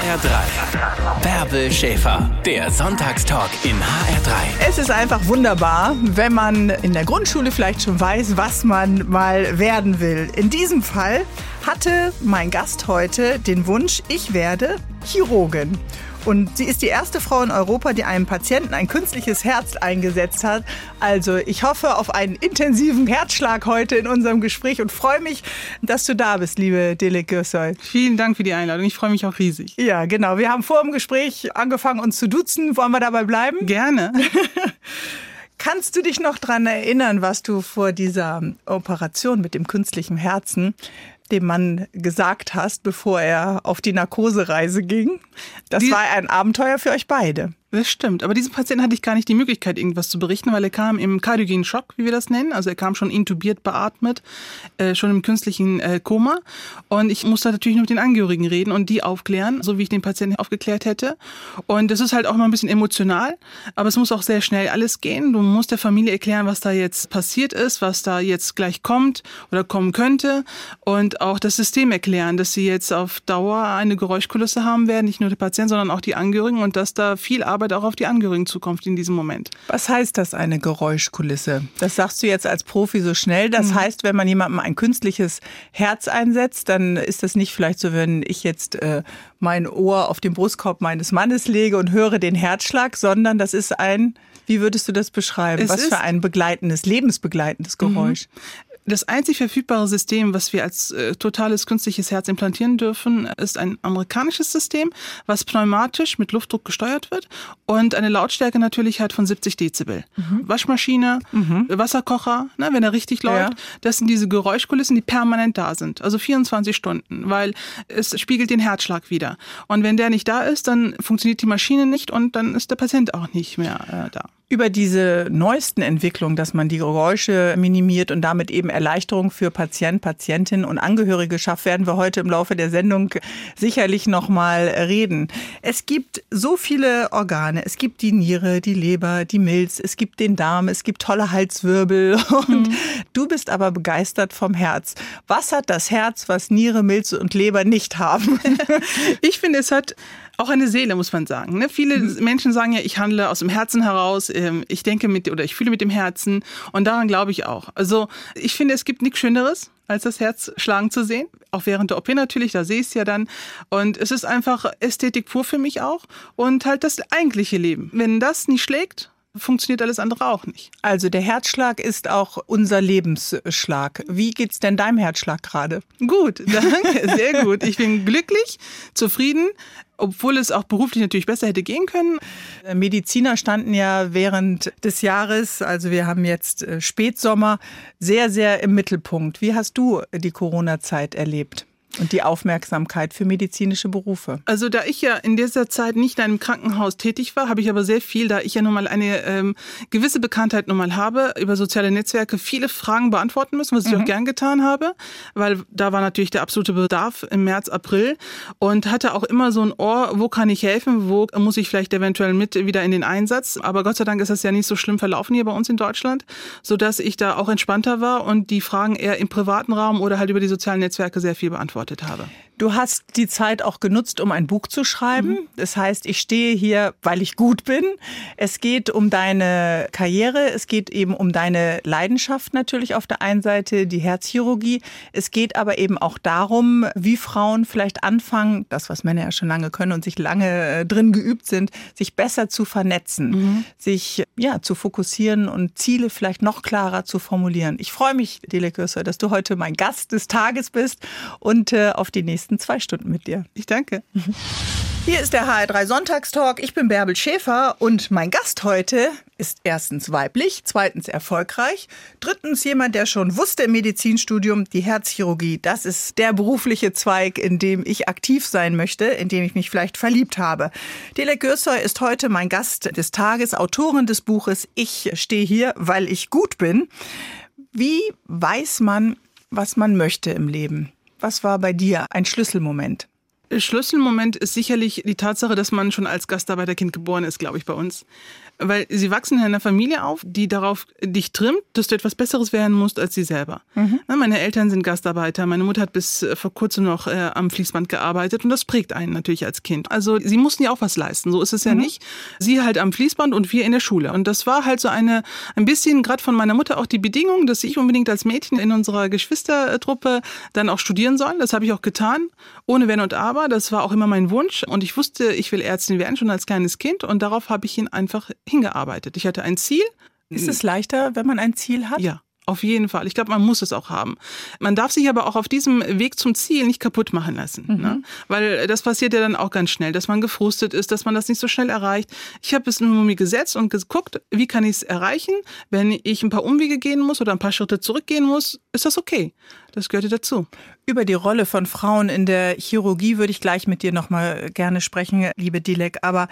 HR3. Bärbel Schäfer, der Sonntagstalk in HR3. Es ist einfach wunderbar, wenn man in der Grundschule vielleicht schon weiß, was man mal werden will. In diesem Fall hatte mein Gast heute den Wunsch, ich werde Chirurgin. Und sie ist die erste Frau in Europa, die einem Patienten ein künstliches Herz eingesetzt hat. Also ich hoffe auf einen intensiven Herzschlag heute in unserem Gespräch und freue mich, dass du da bist, liebe Dilek Gürsoy. Vielen Dank für die Einladung. Ich freue mich auch riesig. Ja, genau. Wir haben vor dem Gespräch angefangen, uns zu duzen. Wollen wir dabei bleiben? Gerne. Kannst du dich noch daran erinnern, was du vor dieser Operation mit dem künstlichen Herzen dem Mann gesagt hast, bevor er auf die Narkosereise ging? Das Die- war ein Abenteuer für euch beide. Das stimmt. Aber diesem Patienten hatte ich gar nicht die Möglichkeit, irgendwas zu berichten, weil er kam im kardiogenen Schock, wie wir das nennen. Also er kam schon intubiert, beatmet, äh, schon im künstlichen äh, Koma. Und ich musste natürlich nur mit den Angehörigen reden und die aufklären, so wie ich den Patienten aufgeklärt hätte. Und das ist halt auch mal ein bisschen emotional, aber es muss auch sehr schnell alles gehen. Du musst der Familie erklären, was da jetzt passiert ist, was da jetzt gleich kommt oder kommen könnte. Und auch das System erklären, dass sie jetzt auf Dauer eine Geräuschkulisse haben werden, nicht nur der Patient, sondern auch die Angehörigen und dass da viel Arbeit auch auf die Angehörigen zukommt in diesem Moment. Was heißt das, eine Geräuschkulisse? Das sagst du jetzt als Profi so schnell. Das heißt, wenn man jemandem ein künstliches Herz einsetzt, dann ist das nicht vielleicht so, wenn ich jetzt äh, mein Ohr auf den Brustkorb meines Mannes lege und höre den Herzschlag, sondern das ist ein, wie würdest du das beschreiben? Es Was für ein begleitendes, lebensbegleitendes Geräusch? Das einzig verfügbare System, was wir als äh, totales künstliches Herz implantieren dürfen, ist ein amerikanisches System, was pneumatisch mit Luftdruck gesteuert wird und eine Lautstärke natürlich hat von 70 Dezibel. Waschmaschine, Wasserkocher, ne, wenn er richtig läuft, Ja. das sind diese Geräuschkulissen, die permanent da sind, also 24 Stunden, weil es spiegelt den Herzschlag wieder. Und wenn der nicht da ist, dann funktioniert die Maschine nicht und dann ist der Patient auch nicht mehr äh, da. Über diese neuesten Entwicklungen, dass man die Geräusche minimiert und damit eben Erleichterung für Patient, Patientin und Angehörige schafft, werden wir heute im Laufe der Sendung sicherlich noch mal reden. Es gibt so viele Organe. Es gibt die Niere, die Leber, die Milz, es gibt den Darm, es gibt tolle Halswirbel und du bist aber begeistert vom Herz. Was hat das Herz, was Niere, Milz und Leber nicht haben? Ich finde, es hat auch eine Seele, muss man sagen. Ne? Viele Menschen sagen ja, ich handle aus dem Herzen heraus, ähm, ich denke mit oder ich fühle mit dem Herzen und daran glaube ich auch. Also ich finde, es gibt nichts Schöneres, als das Herz schlagen zu sehen. Auch während der OP natürlich, da sehe ich es ja dann. Und es ist einfach Ästhetik pur für mich auch und halt das eigentliche Leben. Wenn das nicht schlägt, funktioniert alles andere auch nicht. Also der Herzschlag ist auch unser Lebensschlag. Wie geht's denn deinem Herzschlag gerade? Gut, danke, sehr gut. Ich bin glücklich, zufrieden, obwohl es auch beruflich natürlich besser hätte gehen können. Mediziner standen ja während des Jahres, also wir haben jetzt äh, Spätsommer, sehr, sehr im Mittelpunkt. Wie hast du die Corona-Zeit erlebt? Und die Aufmerksamkeit für medizinische Berufe. Also da ich ja in dieser Zeit nicht in einem Krankenhaus tätig war, habe ich aber sehr viel, da ich ja nun mal eine ähm, gewisse Bekanntheit nun mal habe, über soziale Netzwerke viele Fragen beantworten müssen, was ich auch gern getan habe, weil da war natürlich der absolute Bedarf im März, April und hatte auch immer so ein Ohr, wo kann ich helfen, wo muss ich vielleicht eventuell mit wieder in den Einsatz. Aber Gott sei Dank ist das ja nicht so schlimm verlaufen hier bei uns in Deutschland, sodass ich da auch entspannter war und die Fragen eher im privaten Raum oder halt über die sozialen Netzwerke sehr viel beantwortet habe. Du hast die Zeit auch genutzt, um ein Buch zu schreiben. Das heißt, ich stehe hier, weil ich gut bin. Es geht um deine Karriere, es geht eben um deine Leidenschaft natürlich auf der einen Seite, die Herzchirurgie. Es geht aber eben auch darum, wie Frauen vielleicht anfangen, das, was Männer ja schon lange können und sich lange äh, drin geübt sind, sich besser zu vernetzen, sich ja zu fokussieren und Ziele vielleicht noch klarer zu formulieren. Ich freue mich, Dele Kürsser, dass du heute mein Gast des Tages bist und äh, auf die nächsten zwei Stunden mit dir. Ich danke. Hier ist der HR3 Sonntagstalk. Ich bin Bärbel Schäfer und mein Gast heute ist erstens weiblich, zweitens erfolgreich, drittens jemand, der schon wusste im Medizinstudium, die Herzchirurgie, das ist der berufliche Zweig, in dem ich aktiv sein möchte, in dem ich mich vielleicht verliebt habe. Dele Gürsoy ist heute mein Gast des Tages, Autorin des Buches Ich stehe hier, weil ich gut bin. Wie weiß man, was man möchte im Leben? Was war bei dir ein Schlüsselmoment? Schlüsselmoment ist sicherlich die Tatsache, dass man schon als Gastarbeiterkind geboren ist, glaube ich, bei uns weil sie wachsen in einer Familie auf, die darauf dich trimmt, dass du etwas Besseres werden musst als sie selber. Mhm. meine Eltern sind Gastarbeiter, meine Mutter hat bis äh, vor kurzem noch äh, am Fließband gearbeitet und das prägt einen natürlich als Kind. Also sie mussten ja auch was leisten, so ist es ja mhm. nicht. Sie halt am Fließband und wir in der Schule. Und das war halt so eine, ein bisschen gerade von meiner Mutter auch die Bedingung, dass ich unbedingt als Mädchen in unserer Geschwistertruppe dann auch studieren soll. Das habe ich auch getan, ohne Wenn und Aber. Das war auch immer mein Wunsch und ich wusste, ich will Ärztin werden, schon als kleines Kind und darauf habe ich ihn einfach hingearbeitet. Ich hatte ein Ziel. Ist es leichter, wenn man ein Ziel hat? Ja. Auf jeden Fall. Ich glaube, man muss es auch haben. Man darf sich aber auch auf diesem Weg zum Ziel nicht kaputt machen lassen. Mhm. Ne? Weil das passiert ja dann auch ganz schnell, dass man gefrustet ist, dass man das nicht so schnell erreicht. Ich habe es nur mir gesetzt und geguckt, wie kann ich es erreichen? Wenn ich ein paar Umwege gehen muss oder ein paar Schritte zurückgehen muss, ist das okay. Das gehörte dazu. Über die Rolle von Frauen in der Chirurgie würde ich gleich mit dir nochmal gerne sprechen, liebe Dilek. Aber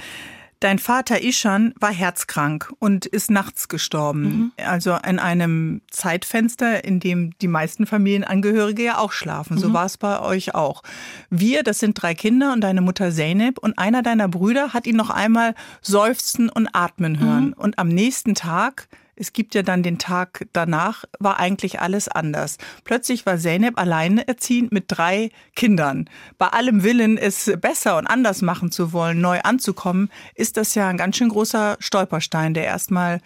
Dein Vater Ishan war herzkrank und ist nachts gestorben. Mhm. Also in einem Zeitfenster, in dem die meisten Familienangehörige ja auch schlafen. Mhm. So war es bei euch auch. Wir, das sind drei Kinder und deine Mutter Zeynep und einer deiner Brüder hat ihn noch einmal seufzen und atmen hören. Mhm. Und am nächsten Tag es gibt ja dann den Tag danach, war eigentlich alles anders. Plötzlich war Zeynep alleinerziehend mit drei Kindern. Bei allem Willen, es besser und anders machen zu wollen, neu anzukommen, ist das ja ein ganz schön großer Stolperstein, der erstmal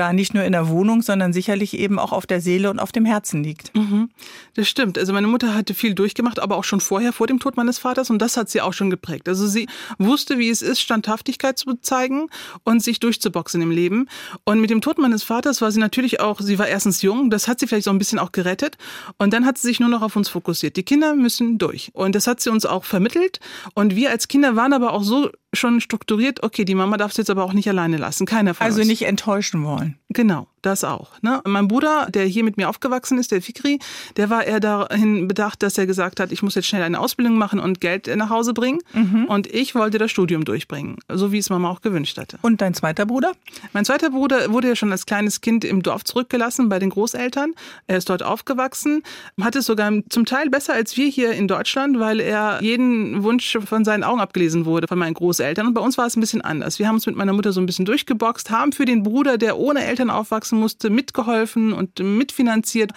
da nicht nur in der Wohnung, sondern sicherlich eben auch auf der Seele und auf dem Herzen liegt. Mhm. Das stimmt. Also meine Mutter hatte viel durchgemacht, aber auch schon vorher, vor dem Tod meines Vaters und das hat sie auch schon geprägt. Also sie wusste, wie es ist, Standhaftigkeit zu zeigen und sich durchzuboxen im Leben. Und mit dem Tod meines Vaters war sie natürlich auch, sie war erstens jung, das hat sie vielleicht so ein bisschen auch gerettet und dann hat sie sich nur noch auf uns fokussiert. Die Kinder müssen durch und das hat sie uns auch vermittelt und wir als Kinder waren aber auch so schon strukturiert, okay, die Mama darf es jetzt aber auch nicht alleine lassen, keiner von Also uns. nicht enttäuschen wollen. Genau. Das auch. Ne? Mein Bruder, der hier mit mir aufgewachsen ist, der Fikri, der war eher dahin bedacht, dass er gesagt hat, ich muss jetzt schnell eine Ausbildung machen und Geld nach Hause bringen. Mhm. Und ich wollte das Studium durchbringen, so wie es Mama auch gewünscht hatte. Und dein zweiter Bruder? Mein zweiter Bruder wurde ja schon als kleines Kind im Dorf zurückgelassen bei den Großeltern. Er ist dort aufgewachsen, hat es sogar zum Teil besser als wir hier in Deutschland, weil er jeden Wunsch von seinen Augen abgelesen wurde von meinen Großeltern. Und bei uns war es ein bisschen anders. Wir haben uns mit meiner Mutter so ein bisschen durchgeboxt, haben für den Bruder, der ohne Eltern aufwachsen aufwachsen musste, mitgeholfen und mitfinanziert.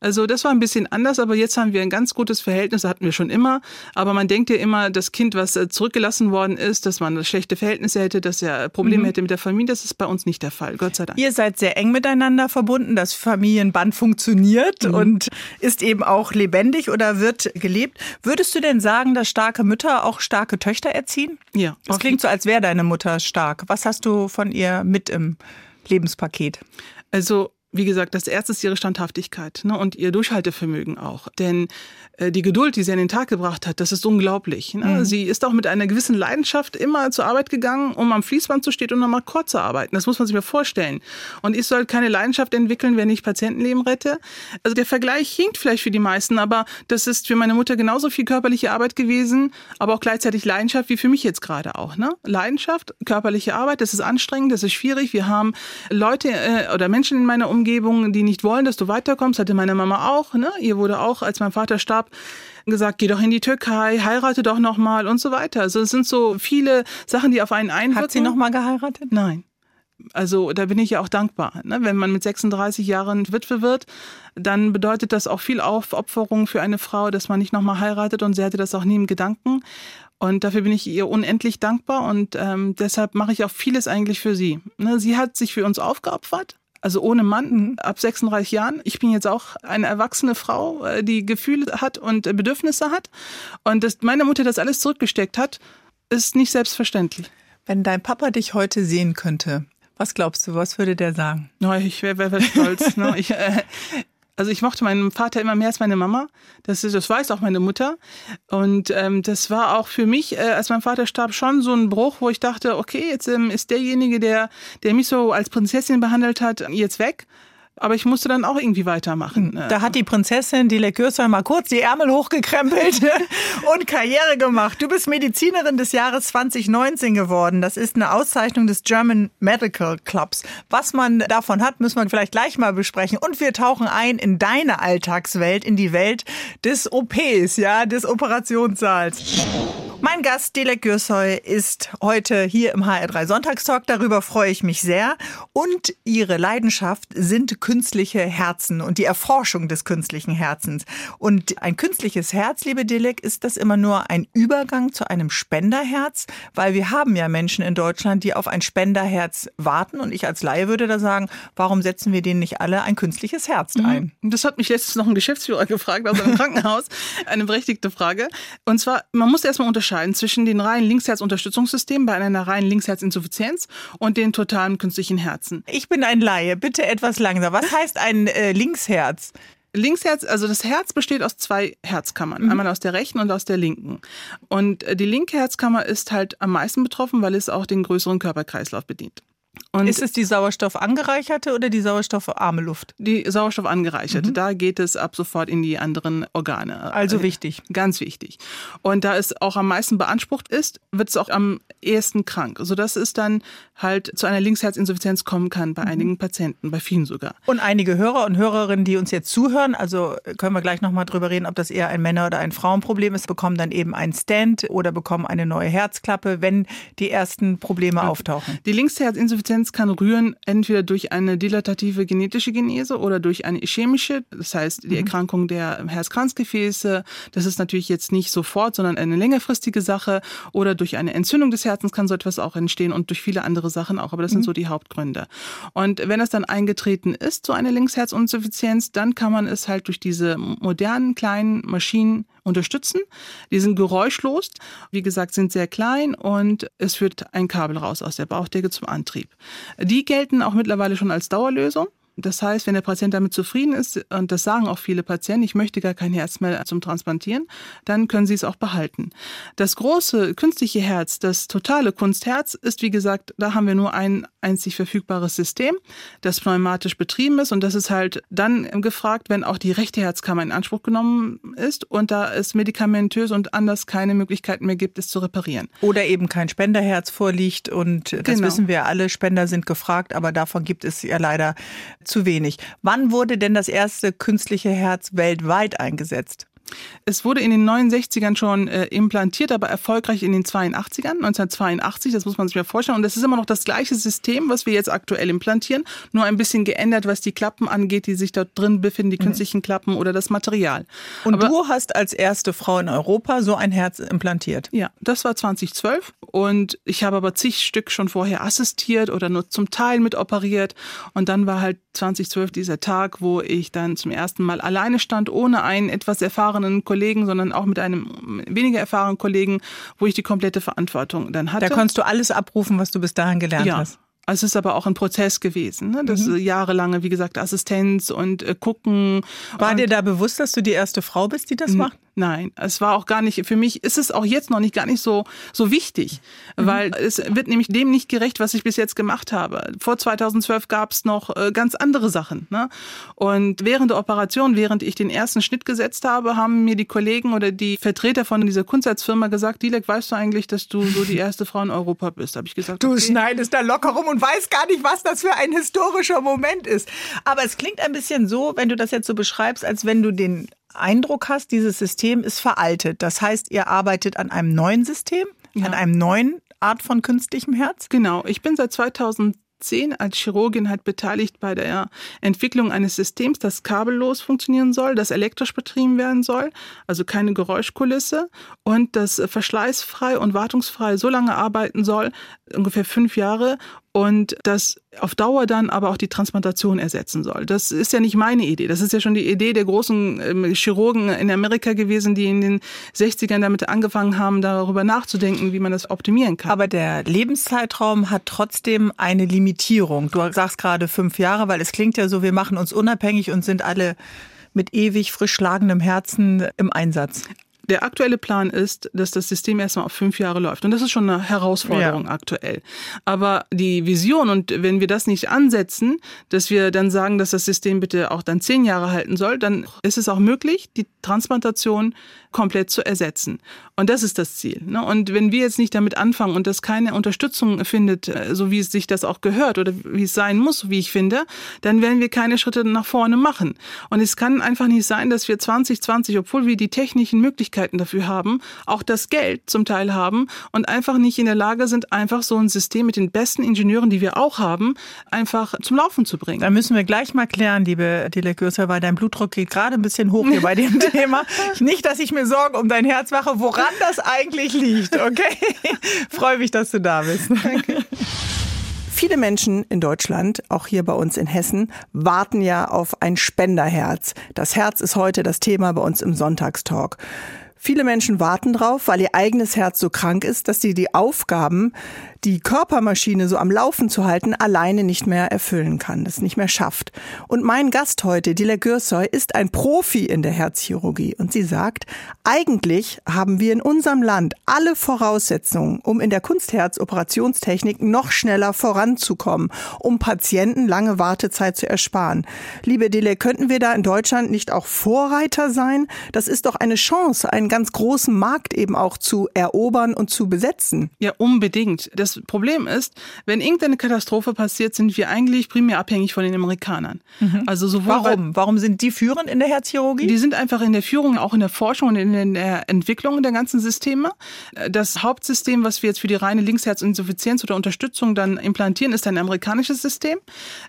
Also das war ein bisschen anders, aber jetzt haben wir ein ganz gutes Verhältnis, das hatten wir schon immer. Aber man denkt ja immer, das Kind, was äh, zurückgelassen worden ist, dass man schlechte Verhältnisse hätte, dass er Probleme mhm. hätte mit der Familie. Das ist bei uns nicht der Fall, Gott sei Dank. Ihr seid sehr eng miteinander verbunden. Das Familienband funktioniert mhm. und ist eben auch lebendig oder wird gelebt. Würdest du denn sagen, dass starke Mütter auch starke Töchter erziehen? Ja. Das klingt so, als wäre deine Mutter stark. Was hast du von ihr mit im Lebenspaket? Also wie gesagt, das erste ist ihre Standhaftigkeit ne, und ihr Durchhaltevermögen auch. Denn äh, die Geduld, die sie an den Tag gebracht hat, das ist unglaublich. Ne? Mhm. Sie ist auch mit einer gewissen Leidenschaft immer zur Arbeit gegangen, um am Fließband zu stehen und nochmal kurz zu arbeiten. Das muss man sich mal vorstellen. Und ich soll keine Leidenschaft entwickeln, wenn ich Patientenleben rette. Also der Vergleich hinkt vielleicht für die meisten, aber das ist für meine Mutter genauso viel körperliche Arbeit gewesen, aber auch gleichzeitig Leidenschaft wie für mich jetzt gerade auch. Ne? Leidenschaft, körperliche Arbeit, das ist anstrengend, das ist schwierig. Wir haben Leute äh, oder Menschen in meiner Umgebung, Umgebung, die nicht wollen, dass du weiterkommst. Hatte meine Mama auch. Ne? Ihr wurde auch, als mein Vater starb, gesagt, geh doch in die Türkei, heirate doch noch mal und so weiter. Also es sind so viele Sachen, die auf einen einwirken. Hat sie noch mal geheiratet? Nein. Also da bin ich ja auch dankbar. Ne? Wenn man mit 36 Jahren Witwe wird, dann bedeutet das auch viel Aufopferung für eine Frau, dass man nicht nochmal heiratet und sie hatte das auch nie im Gedanken. Und dafür bin ich ihr unendlich dankbar und ähm, deshalb mache ich auch vieles eigentlich für sie. Ne? Sie hat sich für uns aufgeopfert also ohne Mann ab 36 Jahren. Ich bin jetzt auch eine erwachsene Frau, äh, die Gefühle hat und Bedürfnisse hat. Und dass meine Mutter das alles zurückgesteckt hat, ist nicht selbstverständlich. Wenn dein Papa dich heute sehen könnte, was glaubst du, was würde der sagen? No, ich wäre wär, wär stolz. ne? ich, äh, also ich mochte meinen Vater immer mehr als meine Mama. Das, ist, das weiß auch meine Mutter. Und ähm, das war auch für mich, äh, als mein Vater starb, schon so ein Bruch, wo ich dachte, okay, jetzt ähm, ist derjenige, der, der mich so als Prinzessin behandelt hat, jetzt weg. Aber ich musste dann auch irgendwie weitermachen. Da hat die Prinzessin Dilek Gürsel mal kurz die Ärmel hochgekrempelt und Karriere gemacht. Du bist Medizinerin des Jahres 2019 geworden. Das ist eine Auszeichnung des German Medical Clubs. Was man davon hat, müssen wir vielleicht gleich mal besprechen. Und wir tauchen ein in deine Alltagswelt, in die Welt des OPs, ja, des Operationssaals. Mein Gast, Dilek Gürsoy, ist heute hier im HR3 Sonntagstalk. Darüber freue ich mich sehr. Und ihre Leidenschaft sind künstliche Herzen und die Erforschung des künstlichen Herzens. Und ein künstliches Herz, liebe Dilek, ist das immer nur ein Übergang zu einem Spenderherz? Weil wir haben ja Menschen in Deutschland, die auf ein Spenderherz warten. Und ich als Laie würde da sagen, warum setzen wir denen nicht alle ein künstliches Herz ein? Das hat mich letztens noch ein Geschäftsführer gefragt aus einem Krankenhaus. Eine berechtigte Frage. Und zwar, man muss erstmal unterscheiden zwischen den reinen Linksherzunterstützungssystemen bei einer reinen Linksherzinsuffizienz und den totalen künstlichen Herzen. Ich bin ein Laie, bitte etwas langsamer. Was heißt ein äh, Linksherz? Linksherz, also das Herz besteht aus zwei Herzkammern, mhm. einmal aus der rechten und aus der linken. Und äh, die linke Herzkammer ist halt am meisten betroffen, weil es auch den größeren Körperkreislauf bedient. Und ist es die Sauerstoff angereicherte oder die sauerstoffarme Luft? Die Sauerstoff angereicherte. Mhm. Da geht es ab sofort in die anderen Organe. Also wichtig. Ganz wichtig. Und da es auch am meisten beansprucht ist, wird es auch am ehesten krank, sodass es dann halt zu einer Linksherzinsuffizienz kommen kann bei mhm. einigen Patienten, bei vielen sogar. Und einige Hörer und Hörerinnen, die uns jetzt zuhören, also können wir gleich nochmal drüber reden, ob das eher ein Männer- oder ein Frauenproblem ist, bekommen dann eben einen Stand oder bekommen eine neue Herzklappe, wenn die ersten Probleme ja. auftauchen. Die Linksherzinsuffizienz Insulinresistenz kann rühren entweder durch eine dilatative genetische Genese oder durch eine ischämische, das heißt die mhm. Erkrankung der Herzkranzgefäße. Das ist natürlich jetzt nicht sofort, sondern eine längerfristige Sache. Oder durch eine Entzündung des Herzens kann so etwas auch entstehen und durch viele andere Sachen auch. Aber das sind mhm. so die Hauptgründe. Und wenn es dann eingetreten ist, so eine Linksherzinsuffizienz, dann kann man es halt durch diese modernen kleinen Maschinen unterstützen. Die sind geräuschlos, wie gesagt, sind sehr klein und es führt ein Kabel raus aus der Bauchdecke zum Antrieb. Die gelten auch mittlerweile schon als Dauerlösung. Das heißt, wenn der Patient damit zufrieden ist, und das sagen auch viele Patienten, ich möchte gar kein Herz mehr zum Transplantieren, dann können sie es auch behalten. Das große künstliche Herz, das totale Kunstherz, ist wie gesagt, da haben wir nur ein einzig verfügbares System, das pneumatisch betrieben ist und das ist halt dann gefragt, wenn auch die rechte Herzkammer in Anspruch genommen ist und da es medikamentös und anders keine Möglichkeiten mehr gibt, es zu reparieren. Oder eben kein Spenderherz vorliegt und das genau. wissen wir alle, Spender sind gefragt, aber davon gibt es ja leider zu wenig. Wann wurde denn das erste künstliche Herz weltweit eingesetzt? Es wurde in den 69ern schon äh, implantiert, aber erfolgreich in den 82ern, 1982, das muss man sich mal vorstellen. Und das ist immer noch das gleiche System, was wir jetzt aktuell implantieren, nur ein bisschen geändert, was die Klappen angeht, die sich dort drin befinden, die mhm. künstlichen Klappen oder das Material. Und aber, du hast als erste Frau in Europa so ein Herz implantiert? Ja, das war 2012 und ich habe aber zig Stück schon vorher assistiert oder nur zum Teil mit operiert und dann war halt 2012 dieser Tag, wo ich dann zum ersten Mal alleine stand, ohne einen etwas erfahrenen Kollegen, sondern auch mit einem weniger erfahrenen Kollegen, wo ich die komplette Verantwortung dann hatte. Da konntest du alles abrufen, was du bis dahin gelernt ja. hast. Es ist aber auch ein Prozess gewesen. Ne? Das mhm. jahrelange, wie gesagt, Assistenz und äh, gucken. War und dir da bewusst, dass du die erste Frau bist, die das macht? Nein, es war auch gar nicht, für mich ist es auch jetzt noch nicht gar nicht so, so wichtig, mhm. weil es wird nämlich dem nicht gerecht, was ich bis jetzt gemacht habe. Vor 2012 gab es noch äh, ganz andere Sachen. Ne? Und während der Operation, während ich den ersten Schnitt gesetzt habe, haben mir die Kollegen oder die Vertreter von dieser Kunstherzfirma gesagt, Dilek, weißt du eigentlich, dass du so die erste Frau in Europa bist? Habe ich gesagt, Du okay. schneidest da locker rum und weißt gar nicht, was das für ein historischer Moment ist. Aber es klingt ein bisschen so, wenn du das jetzt so beschreibst, als wenn du den Eindruck hast, dieses System ist veraltet. Das heißt, ihr arbeitet an einem neuen System, ja. an einem neuen Art von künstlichem Herz? Genau. Ich bin seit 2000 als Chirurgin halt beteiligt bei der Entwicklung eines Systems, das kabellos funktionieren soll, das elektrisch betrieben werden soll, also keine Geräuschkulisse und das verschleißfrei und wartungsfrei so lange arbeiten soll, ungefähr fünf Jahre, und das auf Dauer dann aber auch die Transplantation ersetzen soll. Das ist ja nicht meine Idee. Das ist ja schon die Idee der großen ähm, Chirurgen in Amerika gewesen, die in den 60ern damit angefangen haben, darüber nachzudenken, wie man das optimieren kann. Aber der Lebenszeitraum hat trotzdem eine Limitierung. Du sagst gerade fünf Jahre, weil es klingt ja so, wir machen uns unabhängig und sind alle mit ewig frisch schlagendem Herzen im Einsatz. Der aktuelle Plan ist, dass das System erstmal auf fünf Jahre läuft. Und das ist schon eine Herausforderung ja. aktuell. Aber die Vision, und wenn wir das nicht ansetzen, dass wir dann sagen, dass das System bitte auch dann zehn Jahre halten soll, dann ist es auch möglich, die Transplantation komplett zu ersetzen. Und das ist das Ziel. Ne? Und wenn wir jetzt nicht damit anfangen und das keine Unterstützung findet, äh, so wie es sich das auch gehört oder wie es sein muss, wie ich finde, dann werden wir keine Schritte nach vorne machen. Und es kann einfach nicht sein, dass wir 2020, obwohl wir die technischen Möglichkeiten dafür haben, auch das Geld zum Teil haben und einfach nicht in der Lage sind, einfach so ein System mit den besten Ingenieuren, die wir auch haben, einfach zum Laufen zu bringen. Da müssen wir gleich mal klären, liebe Dilek weil dein Blutdruck geht gerade ein bisschen hoch hier bei dem Thema. Nicht, dass ich mir Sorgen um dein Herz mache, woran das eigentlich liegt, okay? Freue mich, dass du da bist. Danke. Viele Menschen in Deutschland, auch hier bei uns in Hessen, warten ja auf ein Spenderherz. Das Herz ist heute das Thema bei uns im Sonntagstalk. Viele Menschen warten drauf, weil ihr eigenes Herz so krank ist, dass sie die Aufgaben, die Körpermaschine so am Laufen zu halten, alleine nicht mehr erfüllen kann, das nicht mehr schafft. Und mein Gast heute, Dila Gürsoy, ist ein Profi in der Herzchirurgie und sie sagt, eigentlich haben wir in unserem Land alle Voraussetzungen, um in der Kunstherz-Operationstechnik noch schneller voranzukommen, um Patienten lange Wartezeit zu ersparen. Liebe Dile, könnten wir da in Deutschland nicht auch Vorreiter sein? Das ist doch eine Chance, einen ganz großen Markt eben auch zu erobern und zu besetzen. Ja, unbedingt. Das Problem ist, wenn irgendeine Katastrophe passiert, sind wir eigentlich primär abhängig von den Amerikanern. Mhm. Also sowohl Warum? Warum sind die führend in der Herzchirurgie? Die sind einfach in der Führung, auch in der Forschung und in der Entwicklung der ganzen Systeme. Das Hauptsystem, was wir jetzt für die reine Linksherzinsuffizienz oder Unterstützung dann implantieren, ist ein amerikanisches System.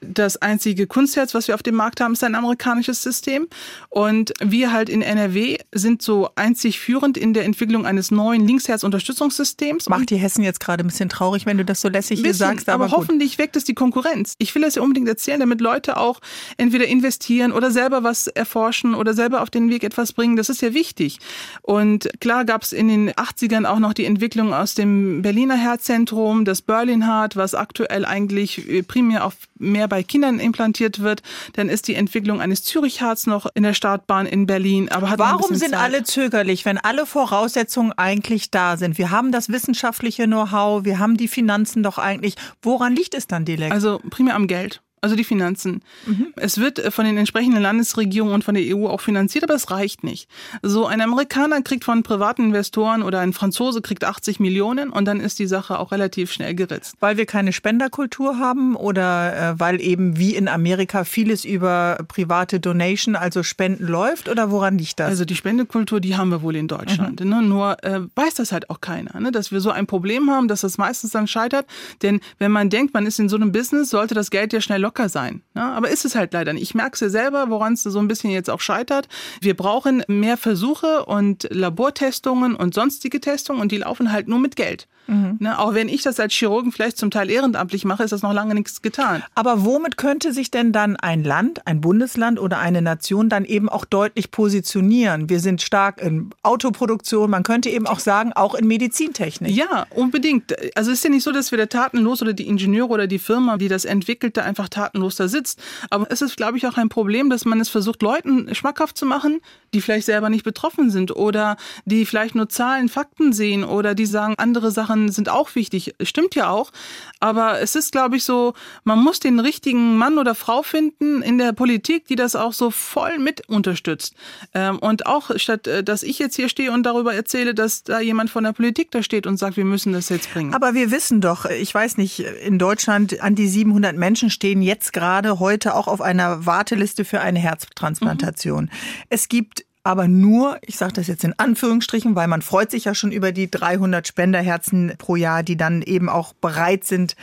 Das einzige Kunstherz, was wir auf dem Markt haben, ist ein amerikanisches System. Und wir halt in NRW sind so einzig führend in der Entwicklung eines neuen Linksherz-Unterstützungssystems. Macht die Hessen jetzt gerade ein bisschen traurig? Traurig, wenn du das so lässig hier sagst. Aber, aber hoffentlich weckt es die Konkurrenz. Ich will das ja unbedingt erzählen, damit Leute auch entweder investieren oder selber was erforschen oder selber auf den Weg etwas bringen. Das ist ja wichtig. Und klar gab es in den 80ern auch noch die Entwicklung aus dem Berliner Herzzentrum, das Berlin Heart, was aktuell eigentlich äh, primär auf mehr bei Kindern implantiert wird. Dann ist die Entwicklung eines Zürich Hearts noch in der Startbahn in Berlin. Aber hat Warum sind Zeit. alle zögerlich, wenn alle Voraussetzungen eigentlich da sind? Wir haben das wissenschaftliche Know-how, wir haben die Finanzen doch eigentlich. Woran liegt es dann, Dilek? Also primär am Geld also die Finanzen. Mhm. Es wird äh, von den entsprechenden Landesregierungen und von der EU auch finanziert, aber es reicht nicht. So ein Amerikaner kriegt von privaten Investoren oder ein Franzose kriegt 80 Millionen und dann ist die Sache auch relativ schnell geritzt. Weil wir keine Spenderkultur haben oder äh, weil eben wie in Amerika vieles über private Donation, also Spenden läuft oder woran liegt das? Also die Spendekultur, die haben wir wohl in Deutschland. Mhm. Ne? Nur äh, weiß das halt auch keiner, ne? dass wir so ein Problem haben, dass das meistens dann scheitert. Denn wenn man denkt, man ist in so einem Business, sollte das Geld ja schnell locker locker sein. Ne? Aber ist es halt leider nicht. Ich merke es ja selber, woran es so ein bisschen jetzt auch scheitert. Wir brauchen mehr Versuche und Labortestungen und sonstige Testungen und die laufen halt nur mit Geld. Mhm. Ne, auch wenn ich das als Chirurgen vielleicht zum Teil ehrenamtlich mache, ist das noch lange nichts getan. Aber womit könnte sich denn dann ein Land, ein Bundesland oder eine Nation dann eben auch deutlich positionieren? Wir sind stark in Autoproduktion, man könnte eben auch sagen, auch in Medizintechnik. Ja, unbedingt. Also es ist ja nicht so, dass wir da tatenlos oder die Ingenieure oder die Firma, die das entwickelt, da einfach tatenlos da sitzt. Aber es ist, glaube ich, auch ein Problem, dass man es versucht, Leuten schmackhaft zu machen, die vielleicht selber nicht betroffen sind oder die vielleicht nur Zahlen, Fakten sehen oder die sagen, andere Sachen sind auch wichtig. Stimmt ja auch. Aber es ist, glaube ich, so, man muss den richtigen Mann oder Frau finden in der Politik, die das auch so voll mit unterstützt. Ähm, und auch statt, äh, dass ich jetzt hier stehe und darüber erzähle, dass da jemand von der Politik da steht und sagt, wir müssen das jetzt bringen. Aber wir wissen doch, ich weiß nicht, in Deutschland an die 700 Menschen stehen jetzt gerade heute auch auf einer Warteliste für eine Herztransplantation. Mhm. Es gibt aber nur, ich sage das jetzt in Anführungsstrichen, weil man freut sich ja schon über die 300 Spenderherzen pro Jahr, die dann eben auch bereit sind,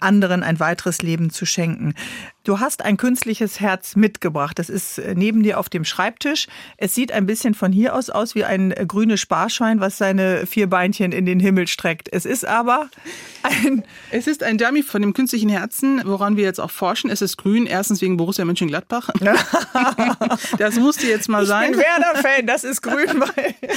anderen ein weiteres Leben zu schenken. Du hast ein künstliches Herz mitgebracht. Das ist äh, neben dir auf dem Schreibtisch. Es sieht ein bisschen von hier aus aus wie ein äh, grünes Sparschwein, was seine vier Beinchen in den Himmel streckt. Es ist aber ein... Es ist ein Dummy von dem künstlichen Herzen, woran wir jetzt auch forschen. Es ist grün, erstens wegen Borussia Mönchengladbach. das musste jetzt mal sein. Ich bin Werder-Fan, das ist grün.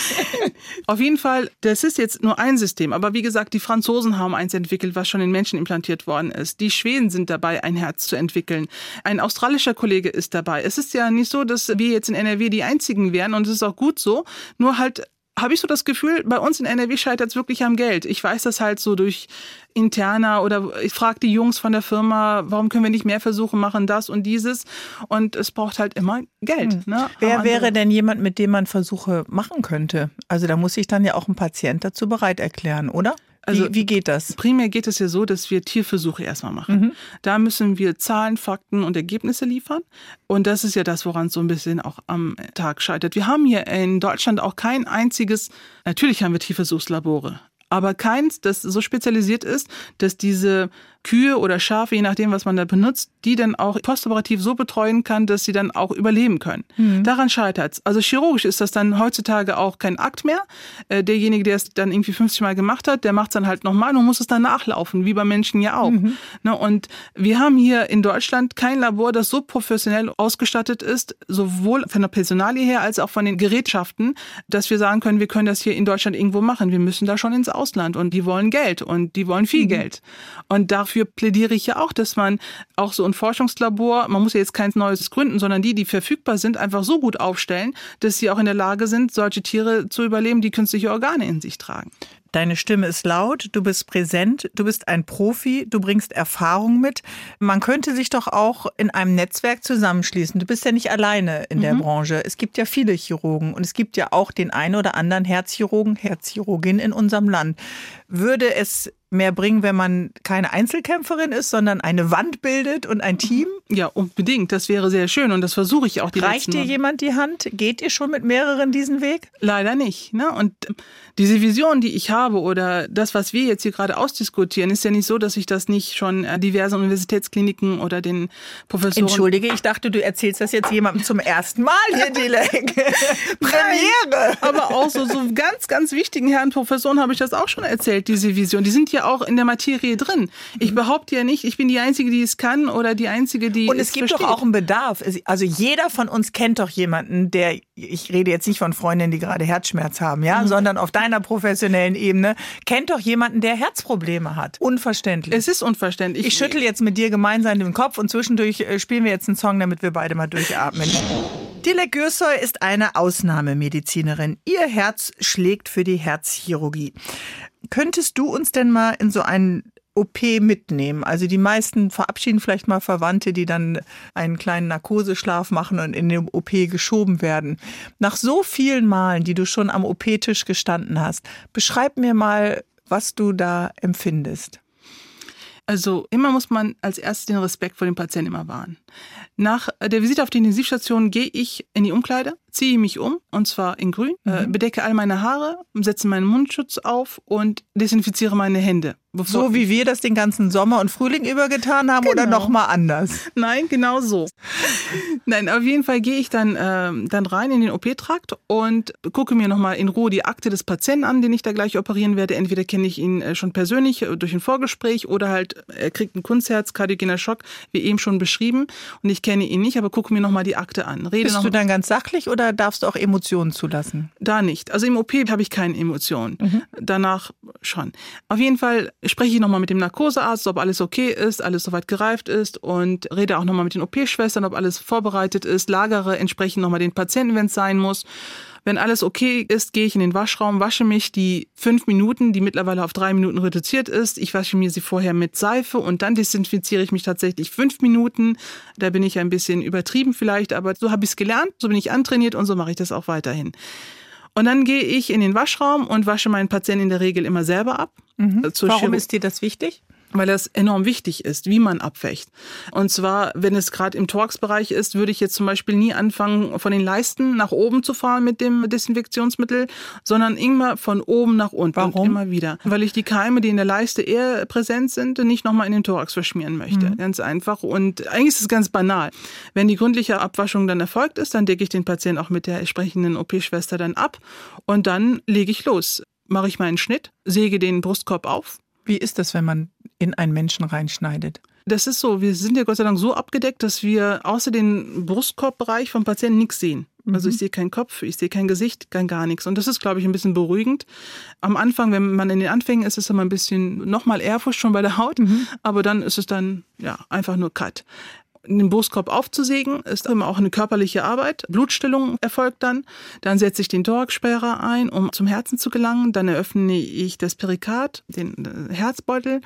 auf jeden Fall, das ist jetzt nur ein System. Aber wie gesagt, die Franzosen haben eins entwickelt, was schon in Menschen implantiert worden ist. Die Schweden sind dabei, ein Herz zu entwickeln entwickeln. Ein australischer Kollege ist dabei. Es ist ja nicht so, dass wir jetzt in NRW die einzigen wären und es ist auch gut so. Nur halt habe ich so das Gefühl, bei uns in NRW scheitert es wirklich am Geld. Ich weiß das halt so durch interner oder ich frage die Jungs von der Firma, warum können wir nicht mehr Versuche machen, das und dieses. Und es braucht halt immer Geld. Hm. Ne? Wer wäre denn jemand, mit dem man Versuche machen könnte? Also da muss sich dann ja auch ein Patient dazu bereit erklären, oder? Also wie, wie, geht das? Primär geht es ja so, dass wir Tierversuche erstmal machen. Mhm. Da müssen wir Zahlen, Fakten und Ergebnisse liefern. Und das ist ja das, woran es so ein bisschen auch am Tag scheitert. Wir haben hier in Deutschland auch kein einziges, natürlich haben wir Tierversuchslabore, aber keins, das so spezialisiert ist, dass diese Kühe oder Schafe, je nachdem, was man da benutzt, die dann auch postoperativ so betreuen kann, dass sie dann auch überleben können. Mhm. Daran scheitert es. Also chirurgisch ist das dann heutzutage auch kein Akt mehr. Äh, derjenige, der es dann irgendwie 50 Mal gemacht hat, der macht es dann halt nochmal und muss es dann nachlaufen, wie bei Menschen ja auch. Mhm. Ne, und wir haben hier in Deutschland kein Labor, das so professionell ausgestattet ist, sowohl von der Personalie her als auch von den Gerätschaften, dass wir sagen können, wir können das hier in Deutschland irgendwo machen. Wir müssen da schon ins Ausland und die wollen Geld und die wollen viel mhm. Geld. Und dafür dafür plädiere ich ja auch, dass man auch so ein Forschungslabor, man muss ja jetzt keins neues gründen, sondern die, die verfügbar sind, einfach so gut aufstellen, dass sie auch in der Lage sind, solche Tiere zu überleben, die künstliche Organe in sich tragen. Deine Stimme ist laut, du bist präsent, du bist ein Profi, du bringst Erfahrung mit. Man könnte sich doch auch in einem Netzwerk zusammenschließen. Du bist ja nicht alleine in der mhm. Branche. Es gibt ja viele Chirurgen und es gibt ja auch den einen oder anderen Herzchirurgen, Herzchirurgin in unserem Land. Würde es mehr bringen, wenn man keine Einzelkämpferin ist, sondern eine Wand bildet und ein Team? Ja, unbedingt. Das wäre sehr schön und das versuche ich auch die Reicht dir jemand die Hand? Geht ihr schon mit mehreren diesen Weg? Leider nicht. Ne? Und diese Vision, die ich habe oder das, was wir jetzt hier gerade ausdiskutieren, ist ja nicht so, dass ich das nicht schon äh, diverse Universitätskliniken oder den Professoren... Entschuldige, ich dachte, du erzählst das jetzt jemandem zum ersten Mal hier, Dilek. Premiere! Aber auch so, so ganz, ganz wichtigen Herren Professoren habe ich das auch schon erzählt, diese Vision. Die sind ja auch in der Materie drin. Ich mhm. behaupte ja nicht, ich bin die Einzige, die es kann oder die Einzige, die Und es, es gibt versteht. doch auch einen Bedarf. Also jeder von uns kennt doch jemanden, der, ich rede jetzt nicht von Freundinnen, die gerade Herzschmerz haben, ja, mhm. sondern auf deiner professionellen Ebene, kennt doch jemanden, der Herzprobleme hat. Unverständlich. Es ist unverständlich. Ich schüttel jetzt mit dir gemeinsam den Kopf und zwischendurch äh, spielen wir jetzt einen Song, damit wir beide mal durchatmen. Dilek Gürsoy ist eine Ausnahmemedizinerin. Ihr Herz schlägt für die Herzchirurgie. Könntest du uns denn mal in so einen OP mitnehmen. Also die meisten verabschieden vielleicht mal Verwandte, die dann einen kleinen Narkoseschlaf machen und in den OP geschoben werden. Nach so vielen Malen, die du schon am OP-Tisch gestanden hast, beschreib mir mal, was du da empfindest. Also immer muss man als erstes den Respekt vor dem Patienten immer wahren. Nach der Visite auf die Intensivstation gehe ich in die Umkleide, ziehe mich um, und zwar in grün, äh, mhm. bedecke all meine Haare, setze meinen Mundschutz auf und desinfiziere meine Hände. So wie wir das den ganzen Sommer und Frühling über getan haben genau. oder nochmal anders? Nein, genau so. Nein, auf jeden Fall gehe ich dann, äh, dann rein in den OP-Trakt und gucke mir nochmal in Ruhe die Akte des Patienten an, den ich da gleich operieren werde. Entweder kenne ich ihn äh, schon persönlich äh, durch ein Vorgespräch oder halt er kriegt einen Kunstherz, kardiogener Schock, wie eben schon beschrieben. Und ich kenne ihn nicht, aber gucke mir nochmal die Akte an. Rede Bist du dann ganz sachlich oder darfst du auch Emotionen zulassen? Da nicht. Also im OP habe ich keine Emotionen. Mhm. Danach schon. Auf jeden Fall spreche ich nochmal mit dem Narkosearzt, ob alles okay ist, alles soweit gereift ist und rede auch nochmal mit den OP-Schwestern, ob alles vorbereitet ist, lagere entsprechend nochmal den Patienten, wenn es sein muss. Wenn alles okay ist, gehe ich in den Waschraum, wasche mich die fünf Minuten, die mittlerweile auf drei Minuten reduziert ist. Ich wasche mir sie vorher mit Seife und dann desinfiziere ich mich tatsächlich fünf Minuten. Da bin ich ein bisschen übertrieben vielleicht, aber so habe ich es gelernt, so bin ich antrainiert und so mache ich das auch weiterhin. Und dann gehe ich in den Waschraum und wasche meinen Patienten in der Regel immer selber ab. Mhm. Warum Chirurg ist dir das wichtig? Weil das enorm wichtig ist, wie man abwächt. Und zwar, wenn es gerade im Thorax-Bereich ist, würde ich jetzt zum Beispiel nie anfangen, von den Leisten nach oben zu fahren mit dem Desinfektionsmittel, sondern immer von oben nach unten. Warum? immer wieder. Weil ich die Keime, die in der Leiste eher präsent sind, nicht nochmal in den Thorax verschmieren möchte. Mhm. Ganz einfach. Und eigentlich ist es ganz banal. Wenn die gründliche Abwaschung dann erfolgt ist, dann decke ich den Patienten auch mit der entsprechenden OP-Schwester dann ab und dann lege ich los. Mache ich meinen Schnitt, säge den Brustkorb auf, wie ist das, wenn man in einen Menschen reinschneidet? Das ist so. Wir sind ja Gott sei Dank so abgedeckt, dass wir außer den Brustkorbbereich vom Patienten nichts sehen. Also ich mhm. sehe keinen Kopf, ich sehe kein Gesicht, kein gar nichts. Und das ist, glaube ich, ein bisschen beruhigend. Am Anfang, wenn man in den Anfängen ist, ist es immer ein bisschen nochmal Ehrfurcht schon bei der Haut. Mhm. Aber dann ist es dann ja einfach nur Cut den Brustkorb aufzusägen, ist immer auch eine körperliche Arbeit. Blutstillung erfolgt dann. Dann setze ich den Thoraxsperrer ein, um zum Herzen zu gelangen. Dann eröffne ich das Perikard, den äh, Herzbeutel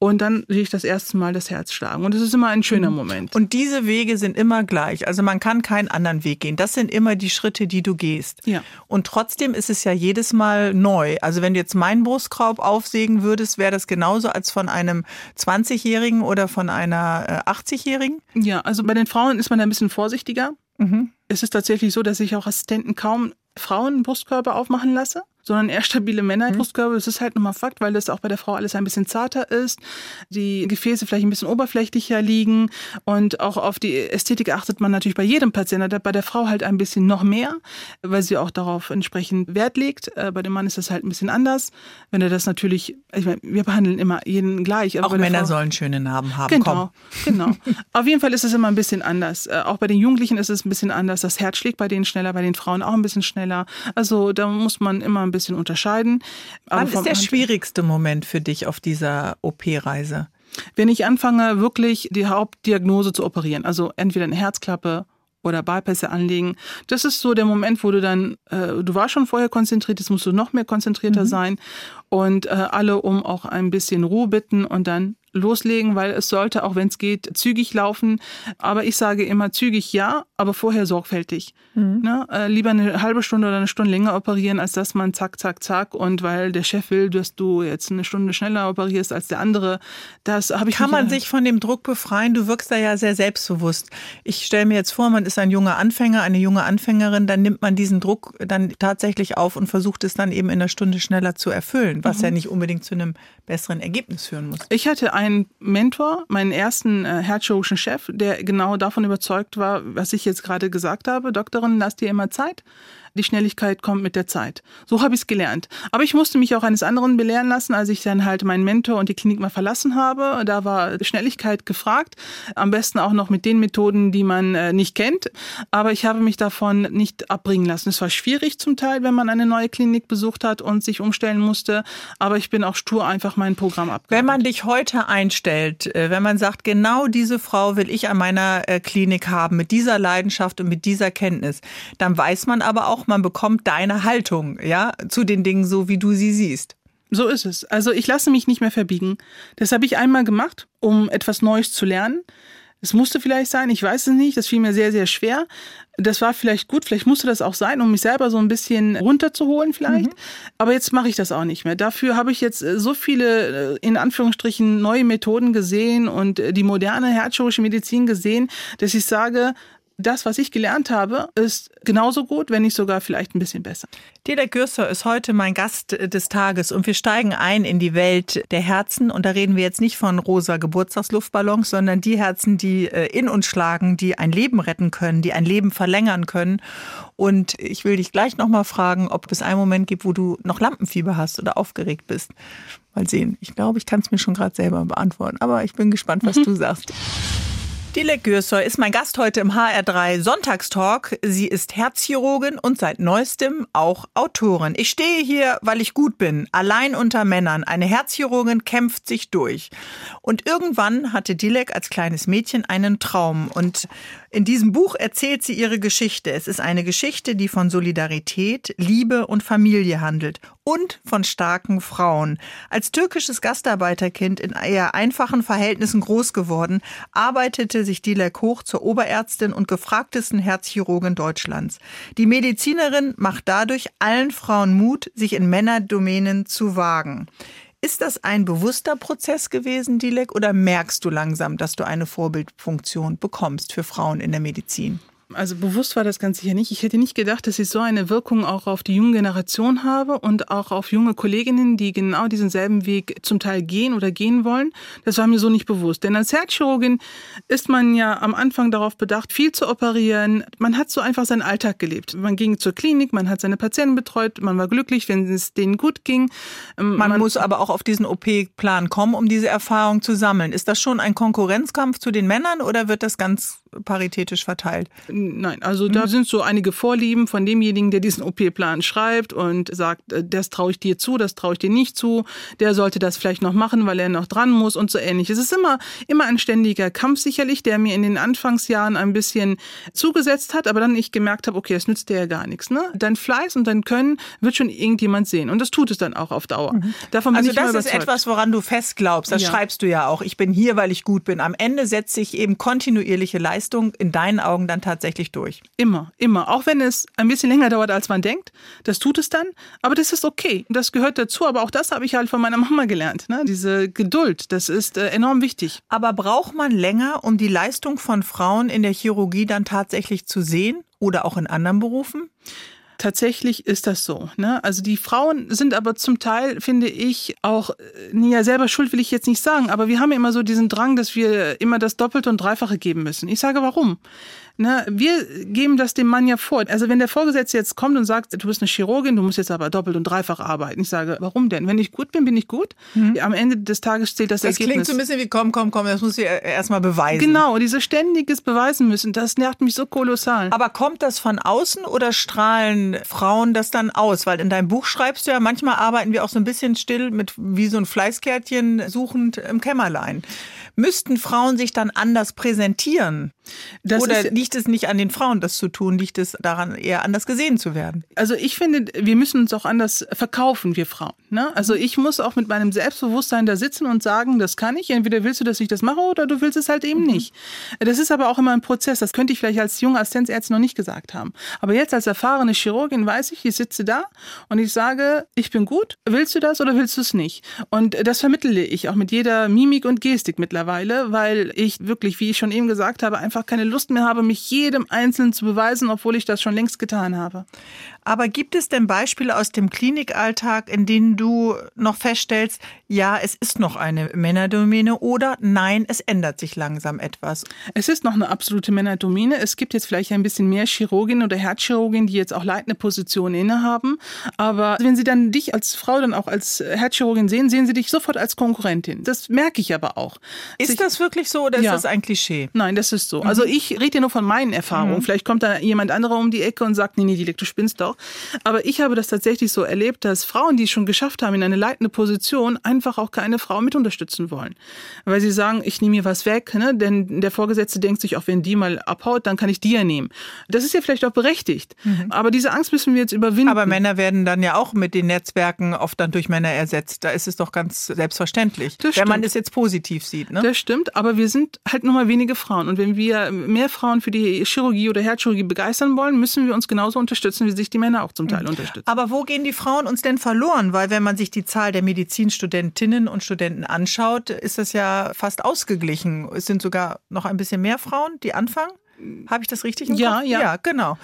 und dann sehe ich das erste Mal das Herz schlagen. Und das ist immer ein schöner mhm. Moment. Und diese Wege sind immer gleich. Also man kann keinen anderen Weg gehen. Das sind immer die Schritte, die du gehst. Ja. Und trotzdem ist es ja jedes Mal neu. Also wenn du jetzt meinen Brustkorb aufsägen würdest, wäre das genauso als von einem 20-Jährigen oder von einer 80-Jährigen? Äh, ja, also bei den Frauen ist man da ein bisschen vorsichtiger. Mhm. Es ist tatsächlich so, dass ich auch Assistenten kaum Frauen Brustkörper aufmachen lasse sondern eher stabile Männerbrustkörper. Mhm. Das ist halt nochmal Fakt, weil das auch bei der Frau alles ein bisschen zarter ist, die Gefäße vielleicht ein bisschen oberflächlicher liegen und auch auf die Ästhetik achtet man natürlich bei jedem Patienten, bei der Frau halt ein bisschen noch mehr, weil sie auch darauf entsprechend Wert legt. Äh, bei dem Mann ist das halt ein bisschen anders. Wenn er das natürlich, ich meine, wir behandeln immer jeden gleich. auch Männer Frau, sollen schöne Narben haben. Genau, Komm. genau. auf jeden Fall ist es immer ein bisschen anders. Äh, auch bei den Jugendlichen ist es ein bisschen anders. Das Herz schlägt bei denen schneller, bei den Frauen auch ein bisschen schneller. Also da muss man immer ein bisschen bisschen unterscheiden. Aber Wann ist der schwierigste Moment für dich auf dieser OP-Reise? Wenn ich anfange, wirklich die Hauptdiagnose zu operieren, also entweder eine Herzklappe oder Bypässe anlegen. Das ist so der Moment, wo du dann, äh, du warst schon vorher konzentriert, jetzt musst du noch mehr konzentrierter mhm. sein und äh, alle um auch ein bisschen Ruhe bitten und dann loslegen, weil es sollte, auch wenn es geht, zügig laufen. Aber ich sage immer zügig ja, aber vorher sorgfältig. Mhm. Ne? Äh, lieber eine halbe Stunde oder eine Stunde länger operieren, als dass man zack, zack, zack und weil der Chef will, dass du jetzt eine Stunde schneller operierst als der andere. Das habe ich Kann man sich von dem Druck befreien? Du wirkst da ja sehr selbstbewusst. Ich stelle mir jetzt vor, man ist ein junger Anfänger, eine junge Anfängerin, dann nimmt man diesen Druck dann tatsächlich auf und versucht es dann eben in einer Stunde schneller zu erfüllen, was mhm. ja nicht unbedingt zu einem besseren Ergebnis führen muss. Ich hatte einen Mentor, meinen ersten äh, herzchirurgischen Chef, der genau davon überzeugt war, was ich jetzt gerade gesagt habe. Doktorin, lass dir immer Zeit die Schnelligkeit kommt mit der Zeit. So habe ich es gelernt. Aber ich musste mich auch eines anderen belehren lassen, als ich dann halt meinen Mentor und die Klinik mal verlassen habe. Da war Schnelligkeit gefragt. Am besten auch noch mit den Methoden, die man äh, nicht kennt. Aber ich habe mich davon nicht abbringen lassen. Es war schwierig zum Teil, wenn man eine neue Klinik besucht hat und sich umstellen musste. Aber ich bin auch stur einfach mein Programm ab. Wenn man dich heute einstellt, äh, wenn man sagt, genau diese Frau will ich an meiner äh, Klinik haben, mit dieser Leidenschaft und mit dieser Kenntnis, dann weiß man aber auch, man bekommt deine Haltung, ja, zu den Dingen so, wie du sie siehst. So ist es. Also ich lasse mich nicht mehr verbiegen. Das habe ich einmal gemacht, um etwas Neues zu lernen. Es musste vielleicht sein, ich weiß es nicht, das fiel mir sehr, sehr schwer. Das war vielleicht gut, vielleicht musste das auch sein, um mich selber so ein bisschen runterzuholen vielleicht. Mhm. Aber jetzt mache ich das auch nicht mehr. Dafür habe ich jetzt äh, so viele, äh, in Anführungsstrichen, neue Methoden gesehen und äh, die moderne herzchirurgische Medizin gesehen, dass ich sage, das, was ich gelernt habe, ist genauso gut, wenn nicht sogar vielleicht ein bisschen besser. Dieter Gürser ist heute mein Gast des Tages und wir steigen ein in die Welt der Herzen und da reden wir jetzt nicht von rosa Geburtstagsluftballons, sondern die Herzen, die äh, in uns schlagen, die ein Leben retten können, die ein Leben verlängern können. Und ich will dich gleich nochmal fragen, ob es einen Moment gibt, wo du noch Lampenfieber hast oder aufgeregt bist. Mal sehen. Ich glaube, ich kann es mir schon gerade selber beantworten, aber ich bin gespannt, was du sagst. Dilek Gürsoy ist mein Gast heute im HR3 Sonntagstalk. Sie ist Herzchirurgin und seit neuestem auch Autorin. Ich stehe hier, weil ich gut bin, allein unter Männern. Eine Herzchirurgin kämpft sich durch. Und irgendwann hatte Dilek als kleines Mädchen einen Traum und in diesem Buch erzählt sie ihre Geschichte. Es ist eine Geschichte, die von Solidarität, Liebe und Familie handelt und von starken Frauen. Als türkisches Gastarbeiterkind in eher einfachen Verhältnissen groß geworden, arbeitete sich Dilek hoch zur Oberärztin und gefragtesten Herzchirurgin Deutschlands. Die Medizinerin macht dadurch allen Frauen Mut, sich in Männerdomänen zu wagen. Ist das ein bewusster Prozess gewesen, Dilek, oder merkst du langsam, dass du eine Vorbildfunktion bekommst für Frauen in der Medizin? Also bewusst war das ganz sicher nicht. Ich hätte nicht gedacht, dass ich so eine Wirkung auch auf die junge Generation habe und auch auf junge Kolleginnen, die genau diesen selben Weg zum Teil gehen oder gehen wollen. Das war mir so nicht bewusst. Denn als Herzchirurgin ist man ja am Anfang darauf bedacht, viel zu operieren. Man hat so einfach seinen Alltag gelebt. Man ging zur Klinik, man hat seine Patienten betreut, man war glücklich, wenn es denen gut ging. Ähm, man, man muss aber auch auf diesen OP-Plan kommen, um diese Erfahrung zu sammeln. Ist das schon ein Konkurrenzkampf zu den Männern oder wird das ganz paritätisch verteilt? Nein, also da sind so einige Vorlieben von demjenigen, der diesen OP-Plan schreibt und sagt, äh, das traue ich dir zu, das traue ich dir nicht zu, der sollte das vielleicht noch machen, weil er noch dran muss und so ähnlich. Es ist immer, immer ein ständiger Kampf sicherlich, der mir in den Anfangsjahren ein bisschen zugesetzt hat, aber dann ich gemerkt habe, okay, es nützt dir ja gar nichts. Ne? Dein Fleiß und dein Können wird schon irgendjemand sehen und das tut es dann auch auf Dauer. Mhm. Davon bin also ich das ist etwas, woran du fest glaubst. Das ja. schreibst du ja auch. Ich bin hier, weil ich gut bin. Am Ende setzt sich eben kontinuierliche Leistung in deinen Augen dann tatsächlich durch. Immer, immer. Auch wenn es ein bisschen länger dauert, als man denkt. Das tut es dann. Aber das ist okay. Das gehört dazu. Aber auch das habe ich halt von meiner Mama gelernt. Ne? Diese Geduld, das ist äh, enorm wichtig. Aber braucht man länger, um die Leistung von Frauen in der Chirurgie dann tatsächlich zu sehen? Oder auch in anderen Berufen? Tatsächlich ist das so. Ne? Also die Frauen sind aber zum Teil, finde ich, auch, äh, ja, selber schuld will ich jetzt nicht sagen, aber wir haben ja immer so diesen Drang, dass wir immer das Doppelte und Dreifache geben müssen. Ich sage warum. Ne, wir geben das dem Mann ja vor. Also wenn der Vorgesetzte jetzt kommt und sagt, du bist eine Chirurgin, du musst jetzt aber doppelt und dreifach arbeiten. Ich sage, warum denn? Wenn ich gut bin, bin ich gut. Mhm. Am Ende des Tages zählt das, das Ergebnis. Das klingt so ein bisschen wie, komm, komm, komm, das muss ich erstmal beweisen. Genau, dieses ständiges Beweisen müssen, das nervt mich so kolossal. Aber kommt das von außen oder strahlen Frauen das dann aus? Weil in deinem Buch schreibst du ja, manchmal arbeiten wir auch so ein bisschen still mit wie so ein Fleißkärtchen suchend im Kämmerlein. Müssten Frauen sich dann anders präsentieren? Das Oder ist, liegt es nicht an den Frauen, das zu tun? Liegt es daran, eher anders gesehen zu werden? Also ich finde, wir müssen uns auch anders verkaufen, wir Frauen. Ne? Also ich muss auch mit meinem Selbstbewusstsein da sitzen und sagen, das kann ich. Entweder willst du, dass ich das mache oder du willst es halt eben mhm. nicht. Das ist aber auch immer ein Prozess. Das könnte ich vielleicht als junge Assistenzärztin noch nicht gesagt haben. Aber jetzt als erfahrene Chirurgin weiß ich, ich sitze da und ich sage, ich bin gut. Willst du das oder willst du es nicht? Und das vermittle ich auch mit jeder Mimik und Gestik mittlerweile, weil ich wirklich, wie ich schon eben gesagt habe, einfach keine Lust mehr habe, mich jedem Einzelnen zu beweisen, obwohl ich das schon längst getan habe. Aber gibt es denn Beispiele aus dem Klinikalltag, in denen du noch feststellst, ja, es ist noch eine Männerdomäne oder nein, es ändert sich langsam etwas? Es ist noch eine absolute Männerdomäne. Es gibt jetzt vielleicht ein bisschen mehr Chirurginnen oder Herzchirurginnen, die jetzt auch leitende Positionen innehaben. Aber wenn sie dann dich als Frau dann auch als Herzchirurgin sehen, sehen sie dich sofort als Konkurrentin. Das merke ich aber auch. Ist ich, das wirklich so oder ja. ist das ein Klischee? Nein, das ist so. Also ich rede ja nur von meinen Erfahrungen. Mhm. Vielleicht kommt da jemand anderer um die Ecke und sagt, nee, nee, die du spinnst doch. Aber ich habe das tatsächlich so erlebt, dass Frauen, die es schon geschafft haben in eine leitende Position, einfach auch keine Frau mit unterstützen wollen. Weil sie sagen, ich nehme mir was weg, ne? denn der Vorgesetzte denkt sich, auch wenn die mal abhaut, dann kann ich die ja nehmen. Das ist ja vielleicht auch berechtigt. Mhm. Aber diese Angst müssen wir jetzt überwinden. Aber Männer werden dann ja auch mit den Netzwerken oft dann durch Männer ersetzt. Da ist es doch ganz selbstverständlich, das wenn stimmt. man es jetzt positiv sieht. Ne? Das stimmt, aber wir sind halt nur mal wenige Frauen. Und wenn wir mehr Frauen für die Chirurgie oder Herzchirurgie begeistern wollen, müssen wir uns genauso unterstützen, wie sich die Männer auch zum Teil unterstützen. Aber wo gehen die Frauen uns denn verloren? Weil wenn man sich die Zahl der Medizinstudentinnen und Studenten anschaut, ist das ja fast ausgeglichen. Es sind sogar noch ein bisschen mehr Frauen, die anfangen. Habe ich das richtig im ja, Kopf? Ja, ja. genau.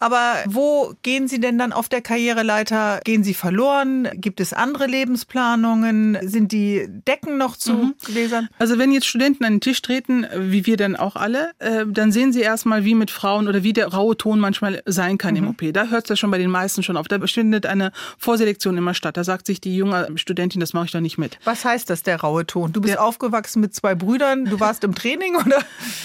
Aber wo gehen Sie denn dann auf der Karriereleiter? Gehen Sie verloren? Gibt es andere Lebensplanungen? Sind die Decken noch zu mhm. Gläsern? Also wenn jetzt Studenten an den Tisch treten, wie wir dann auch alle, äh, dann sehen sie erstmal, wie mit Frauen oder wie der raue Ton manchmal sein kann mhm. im OP. Da hört es ja schon bei den meisten schon auf. Da findet eine Vorselektion immer statt. Da sagt sich die junge Studentin, das mache ich doch nicht mit. Was heißt das, der raue Ton? Du bist der, aufgewachsen mit zwei Brüdern, du warst im Training oder?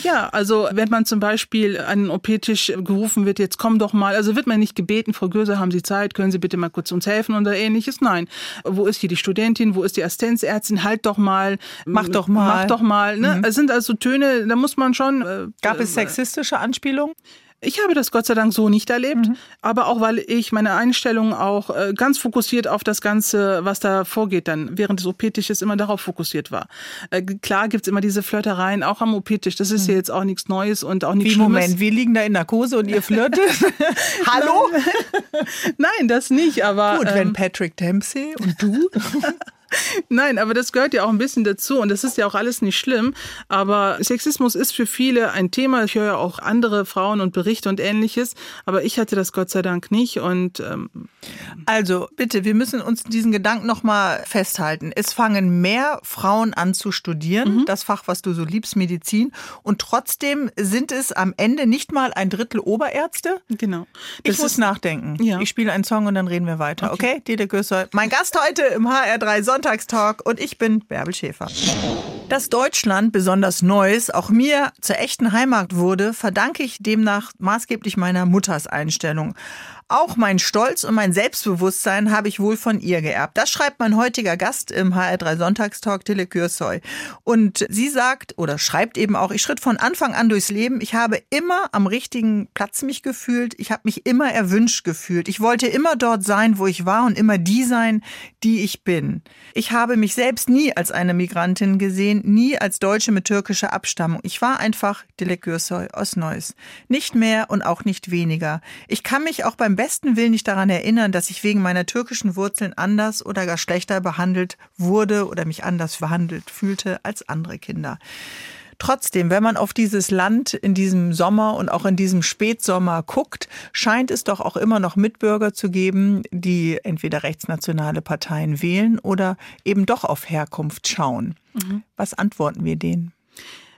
Ja, also wenn man zum Beispiel an den OP-Tisch gerufen wird, jetzt komm doch doch mal, also wird man nicht gebeten, Frau Göse, haben Sie Zeit, können Sie bitte mal kurz uns helfen oder ähnliches? Nein. Wo ist hier die Studentin, wo ist die Assistenzärztin? Halt doch mal. Mach doch mal. Mach doch mal. Ne? Mhm. Es sind also Töne, da muss man schon. Äh, Gab es sexistische Anspielungen? Ich habe das Gott sei Dank so nicht erlebt, mhm. aber auch weil ich meine Einstellung auch äh, ganz fokussiert auf das Ganze, was da vorgeht, dann während des OP-Tisches immer darauf fokussiert war. Äh, klar gibt's immer diese Flirtereien, auch am OP-Tisch. Das ist mhm. ja jetzt auch nichts Neues und auch nichts Wie, Schlimmes. Moment, wir liegen da in Narkose und ihr flirtet? Hallo? Nein, das nicht, aber. Gut, ähm, wenn Patrick Dempsey und du. Nein, aber das gehört ja auch ein bisschen dazu und das ist ja auch alles nicht schlimm. Aber Sexismus ist für viele ein Thema. Ich höre ja auch andere Frauen und Berichte und ähnliches, aber ich hatte das Gott sei Dank nicht. Und ähm also bitte, wir müssen uns diesen Gedanken nochmal festhalten. Es fangen mehr Frauen an zu studieren, mhm. das Fach, was du so liebst, Medizin, und trotzdem sind es am Ende nicht mal ein Drittel Oberärzte. Genau. Das ich muss nachdenken. Ja. Ich spiele einen Song und dann reden wir weiter. Okay, okay? Dede Gösser, mein Gast heute im HR3 Sonntag Sonntagstalk und ich bin Bärbel Schäfer. Dass Deutschland, besonders Neuss, auch mir zur echten Heimat wurde, verdanke ich demnach maßgeblich meiner Mutters Einstellung. Auch mein Stolz und mein Selbstbewusstsein habe ich wohl von ihr geerbt. Das schreibt mein heutiger Gast im HR3 Sonntagstalk, Tille Kürsoy. Und sie sagt oder schreibt eben auch, ich schritt von Anfang an durchs Leben. Ich habe immer am richtigen Platz mich gefühlt. Ich habe mich immer erwünscht gefühlt. Ich wollte immer dort sein, wo ich war und immer die sein, die ich bin. Ich habe mich selbst nie als eine Migrantin gesehen, nie als Deutsche mit türkischer Abstammung. Ich war einfach Dile Kürsoy aus Neuss. Nicht mehr und auch nicht weniger. Ich kann mich auch beim besten Willen nicht daran erinnern, dass ich wegen meiner türkischen Wurzeln anders oder gar schlechter behandelt wurde oder mich anders behandelt fühlte als andere Kinder. Trotzdem, wenn man auf dieses Land in diesem Sommer und auch in diesem Spätsommer guckt, scheint es doch auch immer noch Mitbürger zu geben, die entweder rechtsnationale Parteien wählen oder eben doch auf Herkunft schauen. Mhm. Was antworten wir denen?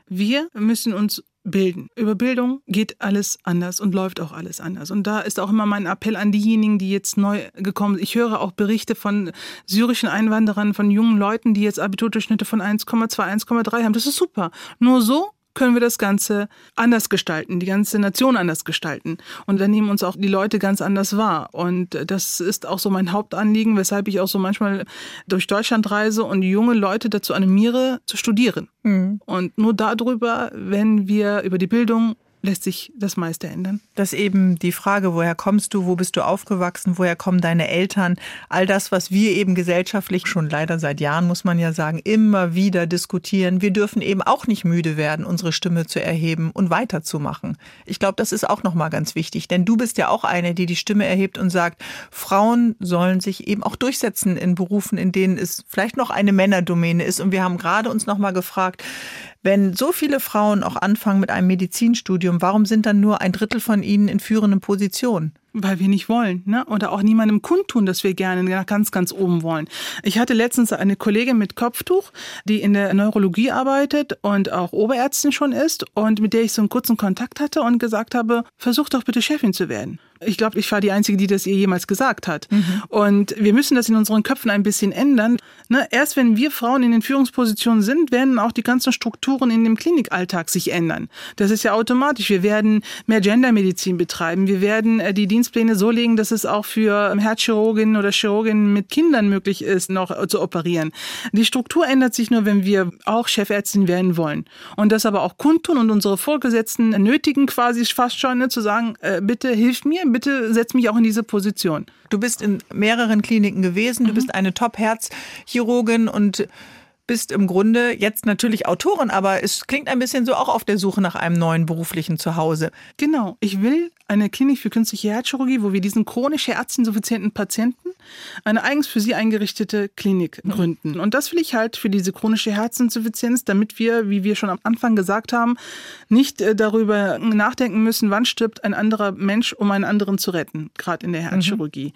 Wir müssen uns bilden. Über Bildung geht alles anders und läuft auch alles anders. Und da ist auch immer mein Appell an diejenigen, die jetzt neu gekommen sind. Ich höre auch Berichte von syrischen Einwanderern, von jungen Leuten, die jetzt Abiturdurchschnitte von 1,2, 1,3 haben. Das ist super. Nur so können wir das Ganze anders gestalten, die ganze Nation anders gestalten. Und dann nehmen uns auch die Leute ganz anders wahr. Und das ist auch so mein Hauptanliegen, weshalb ich auch so manchmal durch Deutschland reise und junge Leute dazu animiere, zu studieren. Mhm. Und nur darüber, wenn wir über die Bildung lässt sich das meiste ändern. Dass eben die Frage, woher kommst du, wo bist du aufgewachsen, woher kommen deine Eltern, all das, was wir eben gesellschaftlich schon leider seit Jahren, muss man ja sagen, immer wieder diskutieren. Wir dürfen eben auch nicht müde werden, unsere Stimme zu erheben und weiterzumachen. Ich glaube, das ist auch nochmal ganz wichtig, denn du bist ja auch eine, die die Stimme erhebt und sagt, Frauen sollen sich eben auch durchsetzen in Berufen, in denen es vielleicht noch eine Männerdomäne ist. Und wir haben gerade uns nochmal gefragt, wenn so viele Frauen auch anfangen mit einem Medizinstudium, warum sind dann nur ein Drittel von ihnen in führenden Positionen? Weil wir nicht wollen, ne? Oder auch niemandem kundtun, dass wir gerne ganz, ganz oben wollen. Ich hatte letztens eine Kollegin mit Kopftuch, die in der Neurologie arbeitet und auch Oberärztin schon ist und mit der ich so einen kurzen Kontakt hatte und gesagt habe, versuch doch bitte Chefin zu werden. Ich glaube, ich war die Einzige, die das ihr jemals gesagt hat. Mhm. Und wir müssen das in unseren Köpfen ein bisschen ändern. Ne? Erst wenn wir Frauen in den Führungspositionen sind, werden auch die ganzen Strukturen in dem Klinikalltag sich ändern. Das ist ja automatisch. Wir werden mehr Gendermedizin betreiben. Wir werden äh, die Dienstpläne so legen, dass es auch für Herzchirurginnen oder Chirurginnen mit Kindern möglich ist, noch zu operieren. Die Struktur ändert sich nur, wenn wir auch Chefärztin werden wollen. Und das aber auch kundtun und unsere Vorgesetzten nötigen quasi fast schon ne, zu sagen, äh, bitte hilf mir, bitte setz mich auch in diese Position. Du bist in mehreren Kliniken gewesen, du mhm. bist eine Top-Herzchirurgin und bist im Grunde jetzt natürlich Autorin, aber es klingt ein bisschen so auch auf der Suche nach einem neuen beruflichen Zuhause. Genau, ich will eine Klinik für künstliche Herzchirurgie, wo wir diesen chronisch herzinsuffizienten Patienten eine eigens für sie eingerichtete Klinik gründen. Und das will ich halt für diese chronische Herzinsuffizienz, damit wir, wie wir schon am Anfang gesagt haben, nicht äh, darüber nachdenken müssen, wann stirbt ein anderer Mensch, um einen anderen zu retten, gerade in der mhm. Herzchirurgie. Mhm.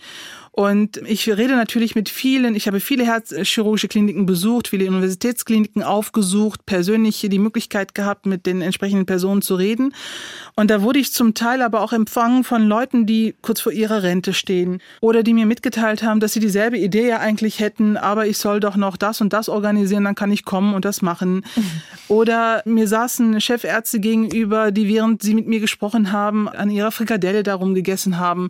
Und ich rede natürlich mit vielen, ich habe viele herzchirurgische Kliniken besucht, viele Universitätskliniken aufgesucht, persönlich die Möglichkeit gehabt, mit den entsprechenden Personen zu reden. Und da wurde ich zum Teil aber auch empfangen von Leuten, die kurz vor ihrer Rente stehen oder die mir mitgeteilt haben, dass sie dieselbe Idee ja eigentlich hätten, aber ich soll doch noch das und das organisieren, dann kann ich kommen und das machen. Mhm. Oder mir saßen Chefärzte gegenüber, die während sie mit mir gesprochen haben, an ihrer Frikadelle darum gegessen haben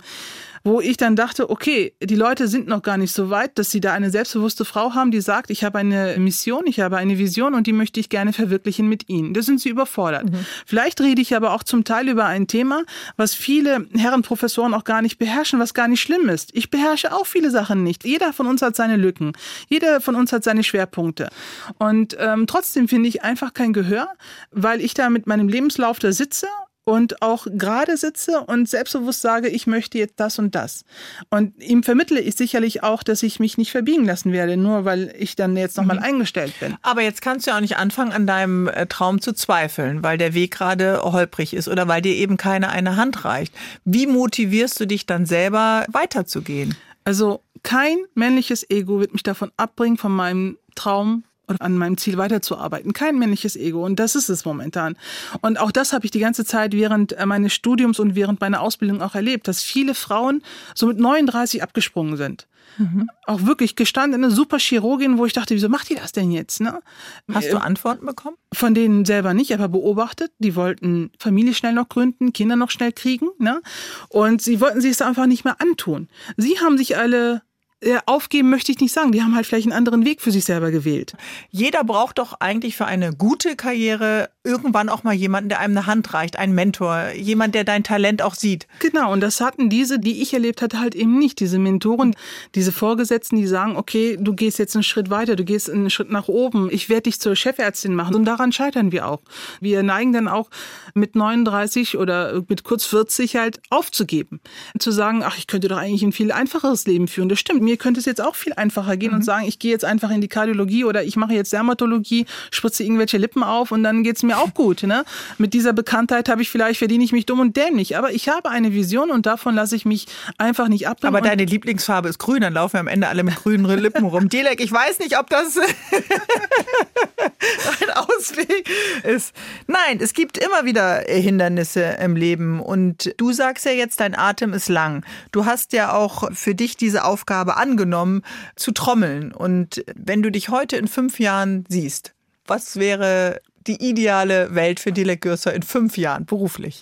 wo ich dann dachte, okay, die Leute sind noch gar nicht so weit, dass sie da eine selbstbewusste Frau haben, die sagt, ich habe eine Mission, ich habe eine Vision und die möchte ich gerne verwirklichen mit ihnen. Da sind sie überfordert. Mhm. Vielleicht rede ich aber auch zum Teil über ein Thema, was viele Herrenprofessoren auch gar nicht beherrschen, was gar nicht schlimm ist. Ich beherrsche auch viele Sachen nicht. Jeder von uns hat seine Lücken. Jeder von uns hat seine Schwerpunkte. Und ähm, trotzdem finde ich einfach kein Gehör, weil ich da mit meinem Lebenslauf da sitze und auch gerade sitze und selbstbewusst sage, ich möchte jetzt das und das. Und ihm vermittle ich sicherlich auch, dass ich mich nicht verbiegen lassen werde, nur weil ich dann jetzt nochmal mhm. eingestellt bin. Aber jetzt kannst du ja auch nicht anfangen, an deinem äh, Traum zu zweifeln, weil der Weg gerade holprig ist oder weil dir eben keine eine Hand reicht. Wie motivierst du dich dann selber weiterzugehen? Also kein männliches Ego wird mich davon abbringen, von meinem Traum und an meinem Ziel weiterzuarbeiten. Kein männliches Ego. Und das ist es momentan. Und auch das habe ich die ganze Zeit während äh, meines Studiums und während meiner Ausbildung auch erlebt, dass viele Frauen so mit 39 abgesprungen sind. Mhm. Auch wirklich gestandene super Chirurgin, wo ich dachte, wieso macht die das denn jetzt? Ne? Hast du Antworten bekommen? Von denen selber nicht, aber beobachtet. Die wollten Familie schnell noch gründen, Kinder noch schnell kriegen. Ne? Und sie wollten sich es einfach nicht mehr antun. Sie haben sich alle äh, aufgeben möchte ich nicht sagen. Die haben halt vielleicht einen anderen Weg für sich selber gewählt. Jeder braucht doch eigentlich für eine gute Karriere irgendwann auch mal jemanden, der einem eine Hand reicht, einen Mentor, jemand, der dein Talent auch sieht. Genau, und das hatten diese, die ich erlebt hatte, halt eben nicht. Diese Mentoren, diese Vorgesetzten, die sagen, okay, du gehst jetzt einen Schritt weiter, du gehst einen Schritt nach oben, ich werde dich zur Chefärztin machen. Und daran scheitern wir auch. Wir neigen dann auch mit 39 oder mit kurz 40 halt aufzugeben. Zu sagen, ach, ich könnte doch eigentlich ein viel einfacheres Leben führen. Das stimmt, mir könnte es jetzt auch viel einfacher gehen mhm. und sagen, ich gehe jetzt einfach in die Kardiologie oder ich mache jetzt Dermatologie, spritze irgendwelche Lippen auf und dann geht es mir auch gut. Ne? Mit dieser Bekanntheit habe ich vielleicht, verdiene ich mich dumm und dämlich. Aber ich habe eine Vision und davon lasse ich mich einfach nicht ab. Aber deine Lieblingsfarbe ist grün, dann laufen wir am Ende alle mit grünen Lippen rum. Dilek, ich weiß nicht, ob das ein Ausweg ist. Nein, es gibt immer wieder Hindernisse im Leben und du sagst ja jetzt, dein Atem ist lang. Du hast ja auch für dich diese Aufgabe angenommen, zu trommeln. Und wenn du dich heute in fünf Jahren siehst, was wäre die ideale Welt für Dilek Gürsser in fünf Jahren beruflich?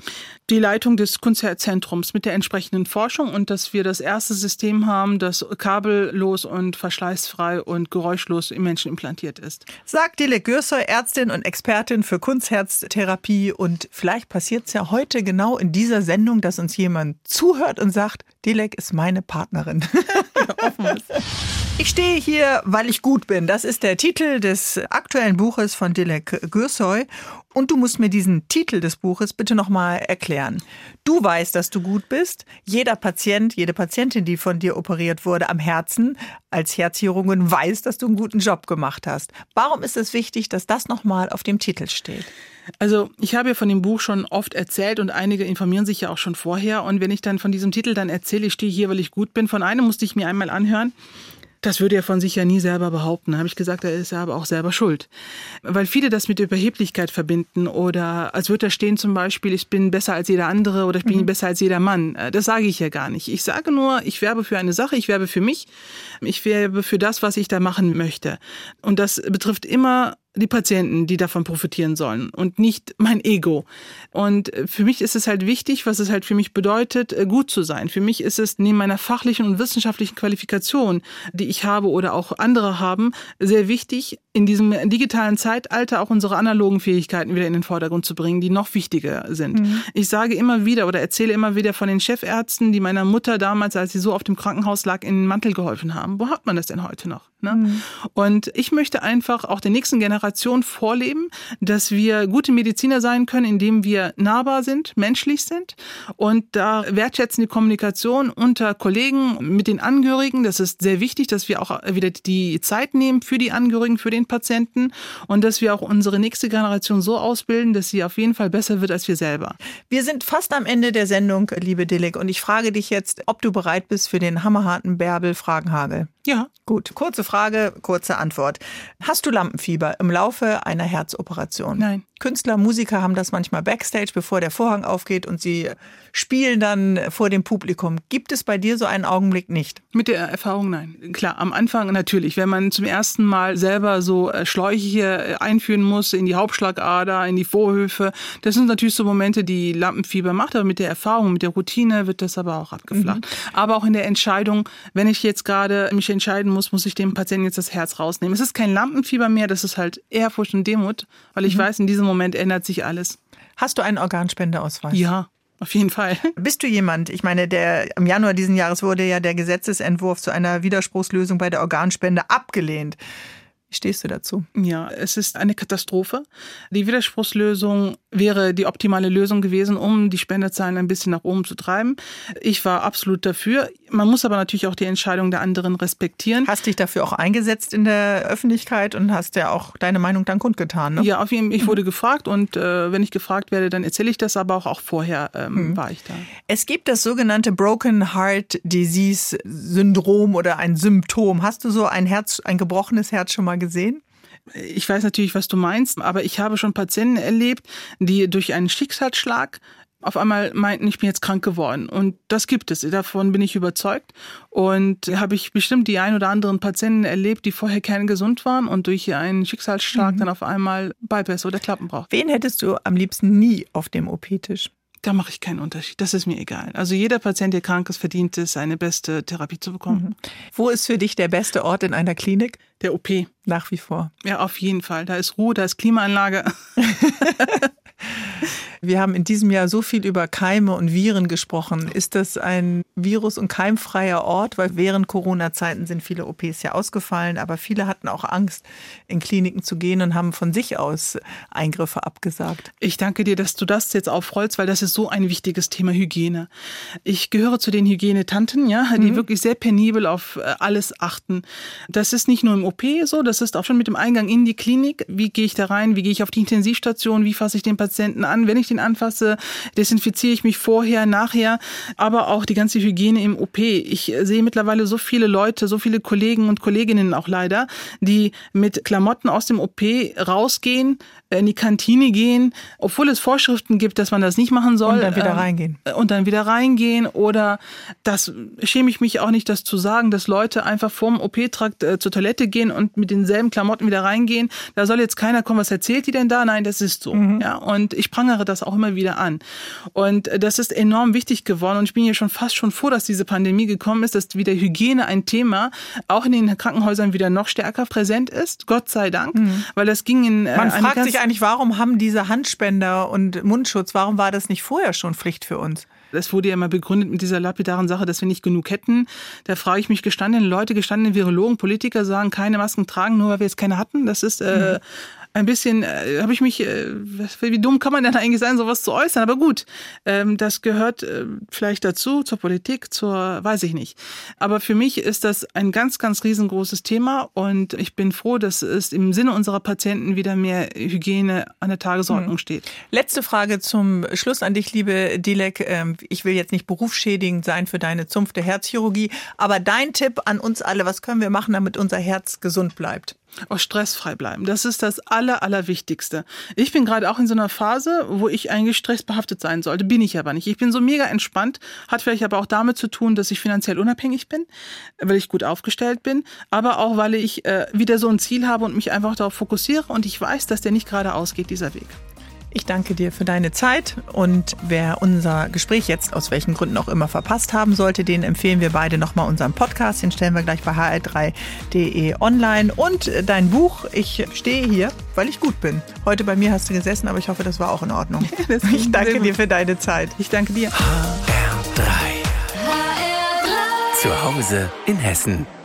Die Leitung des Kunstzentrums mit der entsprechenden Forschung und dass wir das erste System haben, das kabellos und verschleißfrei und geräuschlos im Menschen implantiert ist. Sagt Dilek Gürsser, Ärztin und Expertin für Kunstherztherapie. Und vielleicht passiert es ja heute genau in dieser Sendung, dass uns jemand zuhört und sagt, Dilek ist meine Partnerin. ich stehe hier, weil ich gut bin. Das ist der Titel des aktuellen Buches von Dilek Gürsoy. Und du musst mir diesen Titel des Buches bitte nochmal erklären. Du weißt, dass du gut bist. Jeder Patient, jede Patientin, die von dir operiert wurde am Herzen, als Herzchirurgin, weiß, dass du einen guten Job gemacht hast. Warum ist es wichtig, dass das nochmal auf dem Titel steht? Also ich habe ja von dem Buch schon oft erzählt und einige informieren sich ja auch schon vorher. Und wenn ich dann von diesem Titel dann erzähle, ich stehe hier, weil ich gut bin, von einem musste ich mir einmal anhören. Das würde er von sich ja nie selber behaupten. Da habe ich gesagt, er ist aber auch selber schuld. Weil viele das mit Überheblichkeit verbinden oder als würde da stehen zum Beispiel, ich bin besser als jeder andere oder ich bin mhm. besser als jeder Mann. Das sage ich ja gar nicht. Ich sage nur, ich werbe für eine Sache, ich werbe für mich, ich werbe für das, was ich da machen möchte. Und das betrifft immer die Patienten, die davon profitieren sollen und nicht mein Ego. Und für mich ist es halt wichtig, was es halt für mich bedeutet, äh, gut zu sein. Für mich ist es neben meiner fachlichen und wissenschaftlichen Qualifikation, die ich habe oder auch andere haben, sehr wichtig, in diesem digitalen Zeitalter auch unsere analogen Fähigkeiten wieder in den Vordergrund zu bringen, die noch wichtiger sind. Mhm. Ich sage immer wieder oder erzähle immer wieder von den Chefärzten, die meiner Mutter damals, als sie so auf dem Krankenhaus lag, in den Mantel geholfen haben. Wo hat man das denn heute noch? Ne? Mhm. Und ich möchte einfach auch der nächsten Generation vorleben, dass wir gute Mediziner sein können, indem wir nahbar sind, menschlich sind und da wertschätzen die Kommunikation unter Kollegen mit den Angehörigen. Das ist sehr wichtig, dass wir auch wieder die Zeit nehmen für die Angehörigen, für den Patienten und dass wir auch unsere nächste Generation so ausbilden, dass sie auf jeden Fall besser wird als wir selber. Wir sind fast am Ende der Sendung, liebe Dilek, und ich frage dich jetzt, ob du bereit bist für den hammerharten Bärbel Fragenhagel. Ja. Gut, kurze Frage, kurze Antwort. Hast du Lampenfieber im Laufe einer Herzoperation? Nein. Künstler, Musiker haben das manchmal backstage, bevor der Vorhang aufgeht und sie spielen dann vor dem Publikum. Gibt es bei dir so einen Augenblick nicht? Mit der Erfahrung nein. Klar, am Anfang natürlich. Wenn man zum ersten Mal selber so äh, Schläuche äh, einführen muss in die Hauptschlagader, in die Vorhöfe, das sind natürlich so Momente, die Lampenfieber macht. Aber mit der Erfahrung, mit der Routine wird das aber auch abgeflacht. Mhm. Aber auch in der Entscheidung, wenn ich jetzt gerade mich entscheiden muss, muss ich dem Patienten jetzt das Herz rausnehmen. Es ist kein Lampenfieber mehr, das ist halt Ehrfurcht und Demut, weil ich mhm. weiß, in diesem Moment ändert sich alles. Hast du einen Organspendeausweis? Ja. Auf jeden Fall. Bist du jemand? Ich meine, der im Januar diesen Jahres wurde ja der Gesetzesentwurf zu einer Widerspruchslösung bei der Organspende abgelehnt. Wie stehst du dazu? Ja, es ist eine Katastrophe. Die Widerspruchslösung wäre die optimale Lösung gewesen, um die Spenderzahlen ein bisschen nach oben zu treiben. Ich war absolut dafür. Man muss aber natürlich auch die Entscheidung der anderen respektieren. Hast dich dafür auch eingesetzt in der Öffentlichkeit und hast ja auch deine Meinung dann kundgetan, ne? Ja, auf jeden Fall. Ich wurde gefragt und äh, wenn ich gefragt werde, dann erzähle ich das, aber auch, auch vorher ähm, mhm. war ich da. Es gibt das sogenannte Broken Heart Disease Syndrom oder ein Symptom. Hast du so ein Herz, ein gebrochenes Herz schon mal gesehen? Ich weiß natürlich, was du meinst, aber ich habe schon Patienten erlebt, die durch einen Schicksalsschlag auf einmal meinten, ich bin jetzt krank geworden. Und das gibt es. Davon bin ich überzeugt. Und habe ich bestimmt die ein oder anderen Patienten erlebt, die vorher kerngesund waren und durch einen Schicksalsschlag mhm. dann auf einmal Bypass oder Klappen brauchen. Wen hättest du am liebsten nie auf dem OP-Tisch? Da mache ich keinen Unterschied. Das ist mir egal. Also jeder Patient, der krank ist, verdient es, eine beste Therapie zu bekommen. Mhm. Wo ist für dich der beste Ort in einer Klinik? Der OP. Nach wie vor. Ja, auf jeden Fall. Da ist Ruhe, da ist Klimaanlage. Wir haben in diesem Jahr so viel über Keime und Viren gesprochen. Ist das ein virus- und keimfreier Ort? Weil während Corona-Zeiten sind viele OPs ja ausgefallen, aber viele hatten auch Angst, in Kliniken zu gehen und haben von sich aus Eingriffe abgesagt. Ich danke dir, dass du das jetzt aufrollst, weil das ist so ein wichtiges Thema Hygiene. Ich gehöre zu den Hygienetanten, ja, die mhm. wirklich sehr penibel auf äh, alles achten. Das ist nicht nur im OP so, das ist auch schon mit dem Eingang in die Klinik. Wie gehe ich da rein? Wie gehe ich auf die Intensivstation? Wie fasse ich den Patienten an? Wenn ich den anfasse, desinfiziere ich mich vorher, nachher, aber auch die ganze Hygiene im OP. Ich sehe mittlerweile so viele Leute, so viele Kollegen und Kolleginnen auch leider, die mit Klamotten aus dem OP rausgehen, in die Kantine gehen, obwohl es Vorschriften gibt, dass man das nicht machen soll. Und dann wieder ähm, reingehen. Und dann wieder reingehen. Oder das schäme ich mich auch nicht, das zu sagen, dass Leute einfach vorm OP-Trakt äh, zur Toilette gehen und mit denselben Klamotten wieder reingehen. Da soll jetzt keiner kommen, was erzählt die denn da? Nein, das ist so. Mhm. Ja, und ich prangere das auch immer wieder an. Und das ist enorm wichtig geworden. Und ich bin hier schon fast schon froh, dass diese Pandemie gekommen ist, dass wieder Hygiene ein Thema auch in den Krankenhäusern wieder noch stärker präsent ist. Gott sei Dank. Mhm. Weil das ging in. Äh, Man fragt sich eigentlich, warum haben diese Handspender und Mundschutz, warum war das nicht vorher schon Pflicht für uns? Das wurde ja immer begründet mit dieser lapidaren Sache, dass wir nicht genug hätten. Da frage ich mich, gestandene Leute, gestandene Virologen, Politiker sagen, keine Masken tragen, nur weil wir jetzt keine hatten. Das ist äh, mhm ein bisschen, äh, habe ich mich, äh, wie dumm kann man denn eigentlich sein, sowas zu äußern? Aber gut, ähm, das gehört äh, vielleicht dazu, zur Politik, zur, weiß ich nicht. Aber für mich ist das ein ganz, ganz riesengroßes Thema und ich bin froh, dass es im Sinne unserer Patienten wieder mehr Hygiene an der Tagesordnung mhm. steht. Letzte Frage zum Schluss an dich, liebe Dilek. Ähm, ich will jetzt nicht berufsschädigend sein für deine zunfte Herzchirurgie, aber dein Tipp an uns alle, was können wir machen, damit unser Herz gesund bleibt? Auch stressfrei bleiben. Das ist das Aller, Allerwichtigste. Ich bin gerade auch in so einer Phase, wo ich eigentlich stressbehaftet sein sollte. Bin ich aber nicht. Ich bin so mega entspannt. Hat vielleicht aber auch damit zu tun, dass ich finanziell unabhängig bin, weil ich gut aufgestellt bin, aber auch, weil ich äh, wieder so ein Ziel habe und mich einfach darauf fokussiere und ich weiß, dass der nicht gerade ausgeht, dieser Weg. Ich danke dir für deine Zeit und wer unser Gespräch jetzt aus welchen Gründen auch immer verpasst haben sollte, den empfehlen wir beide nochmal unseren Podcast. Den stellen wir gleich bei hr3.de online und dein Buch. Ich stehe hier, weil ich gut bin. Heute bei mir hast du gesessen, aber ich hoffe, das war auch in Ordnung. ich danke dir für deine Zeit. Ich danke dir. HR3. HR3. Zu Hause in Hessen.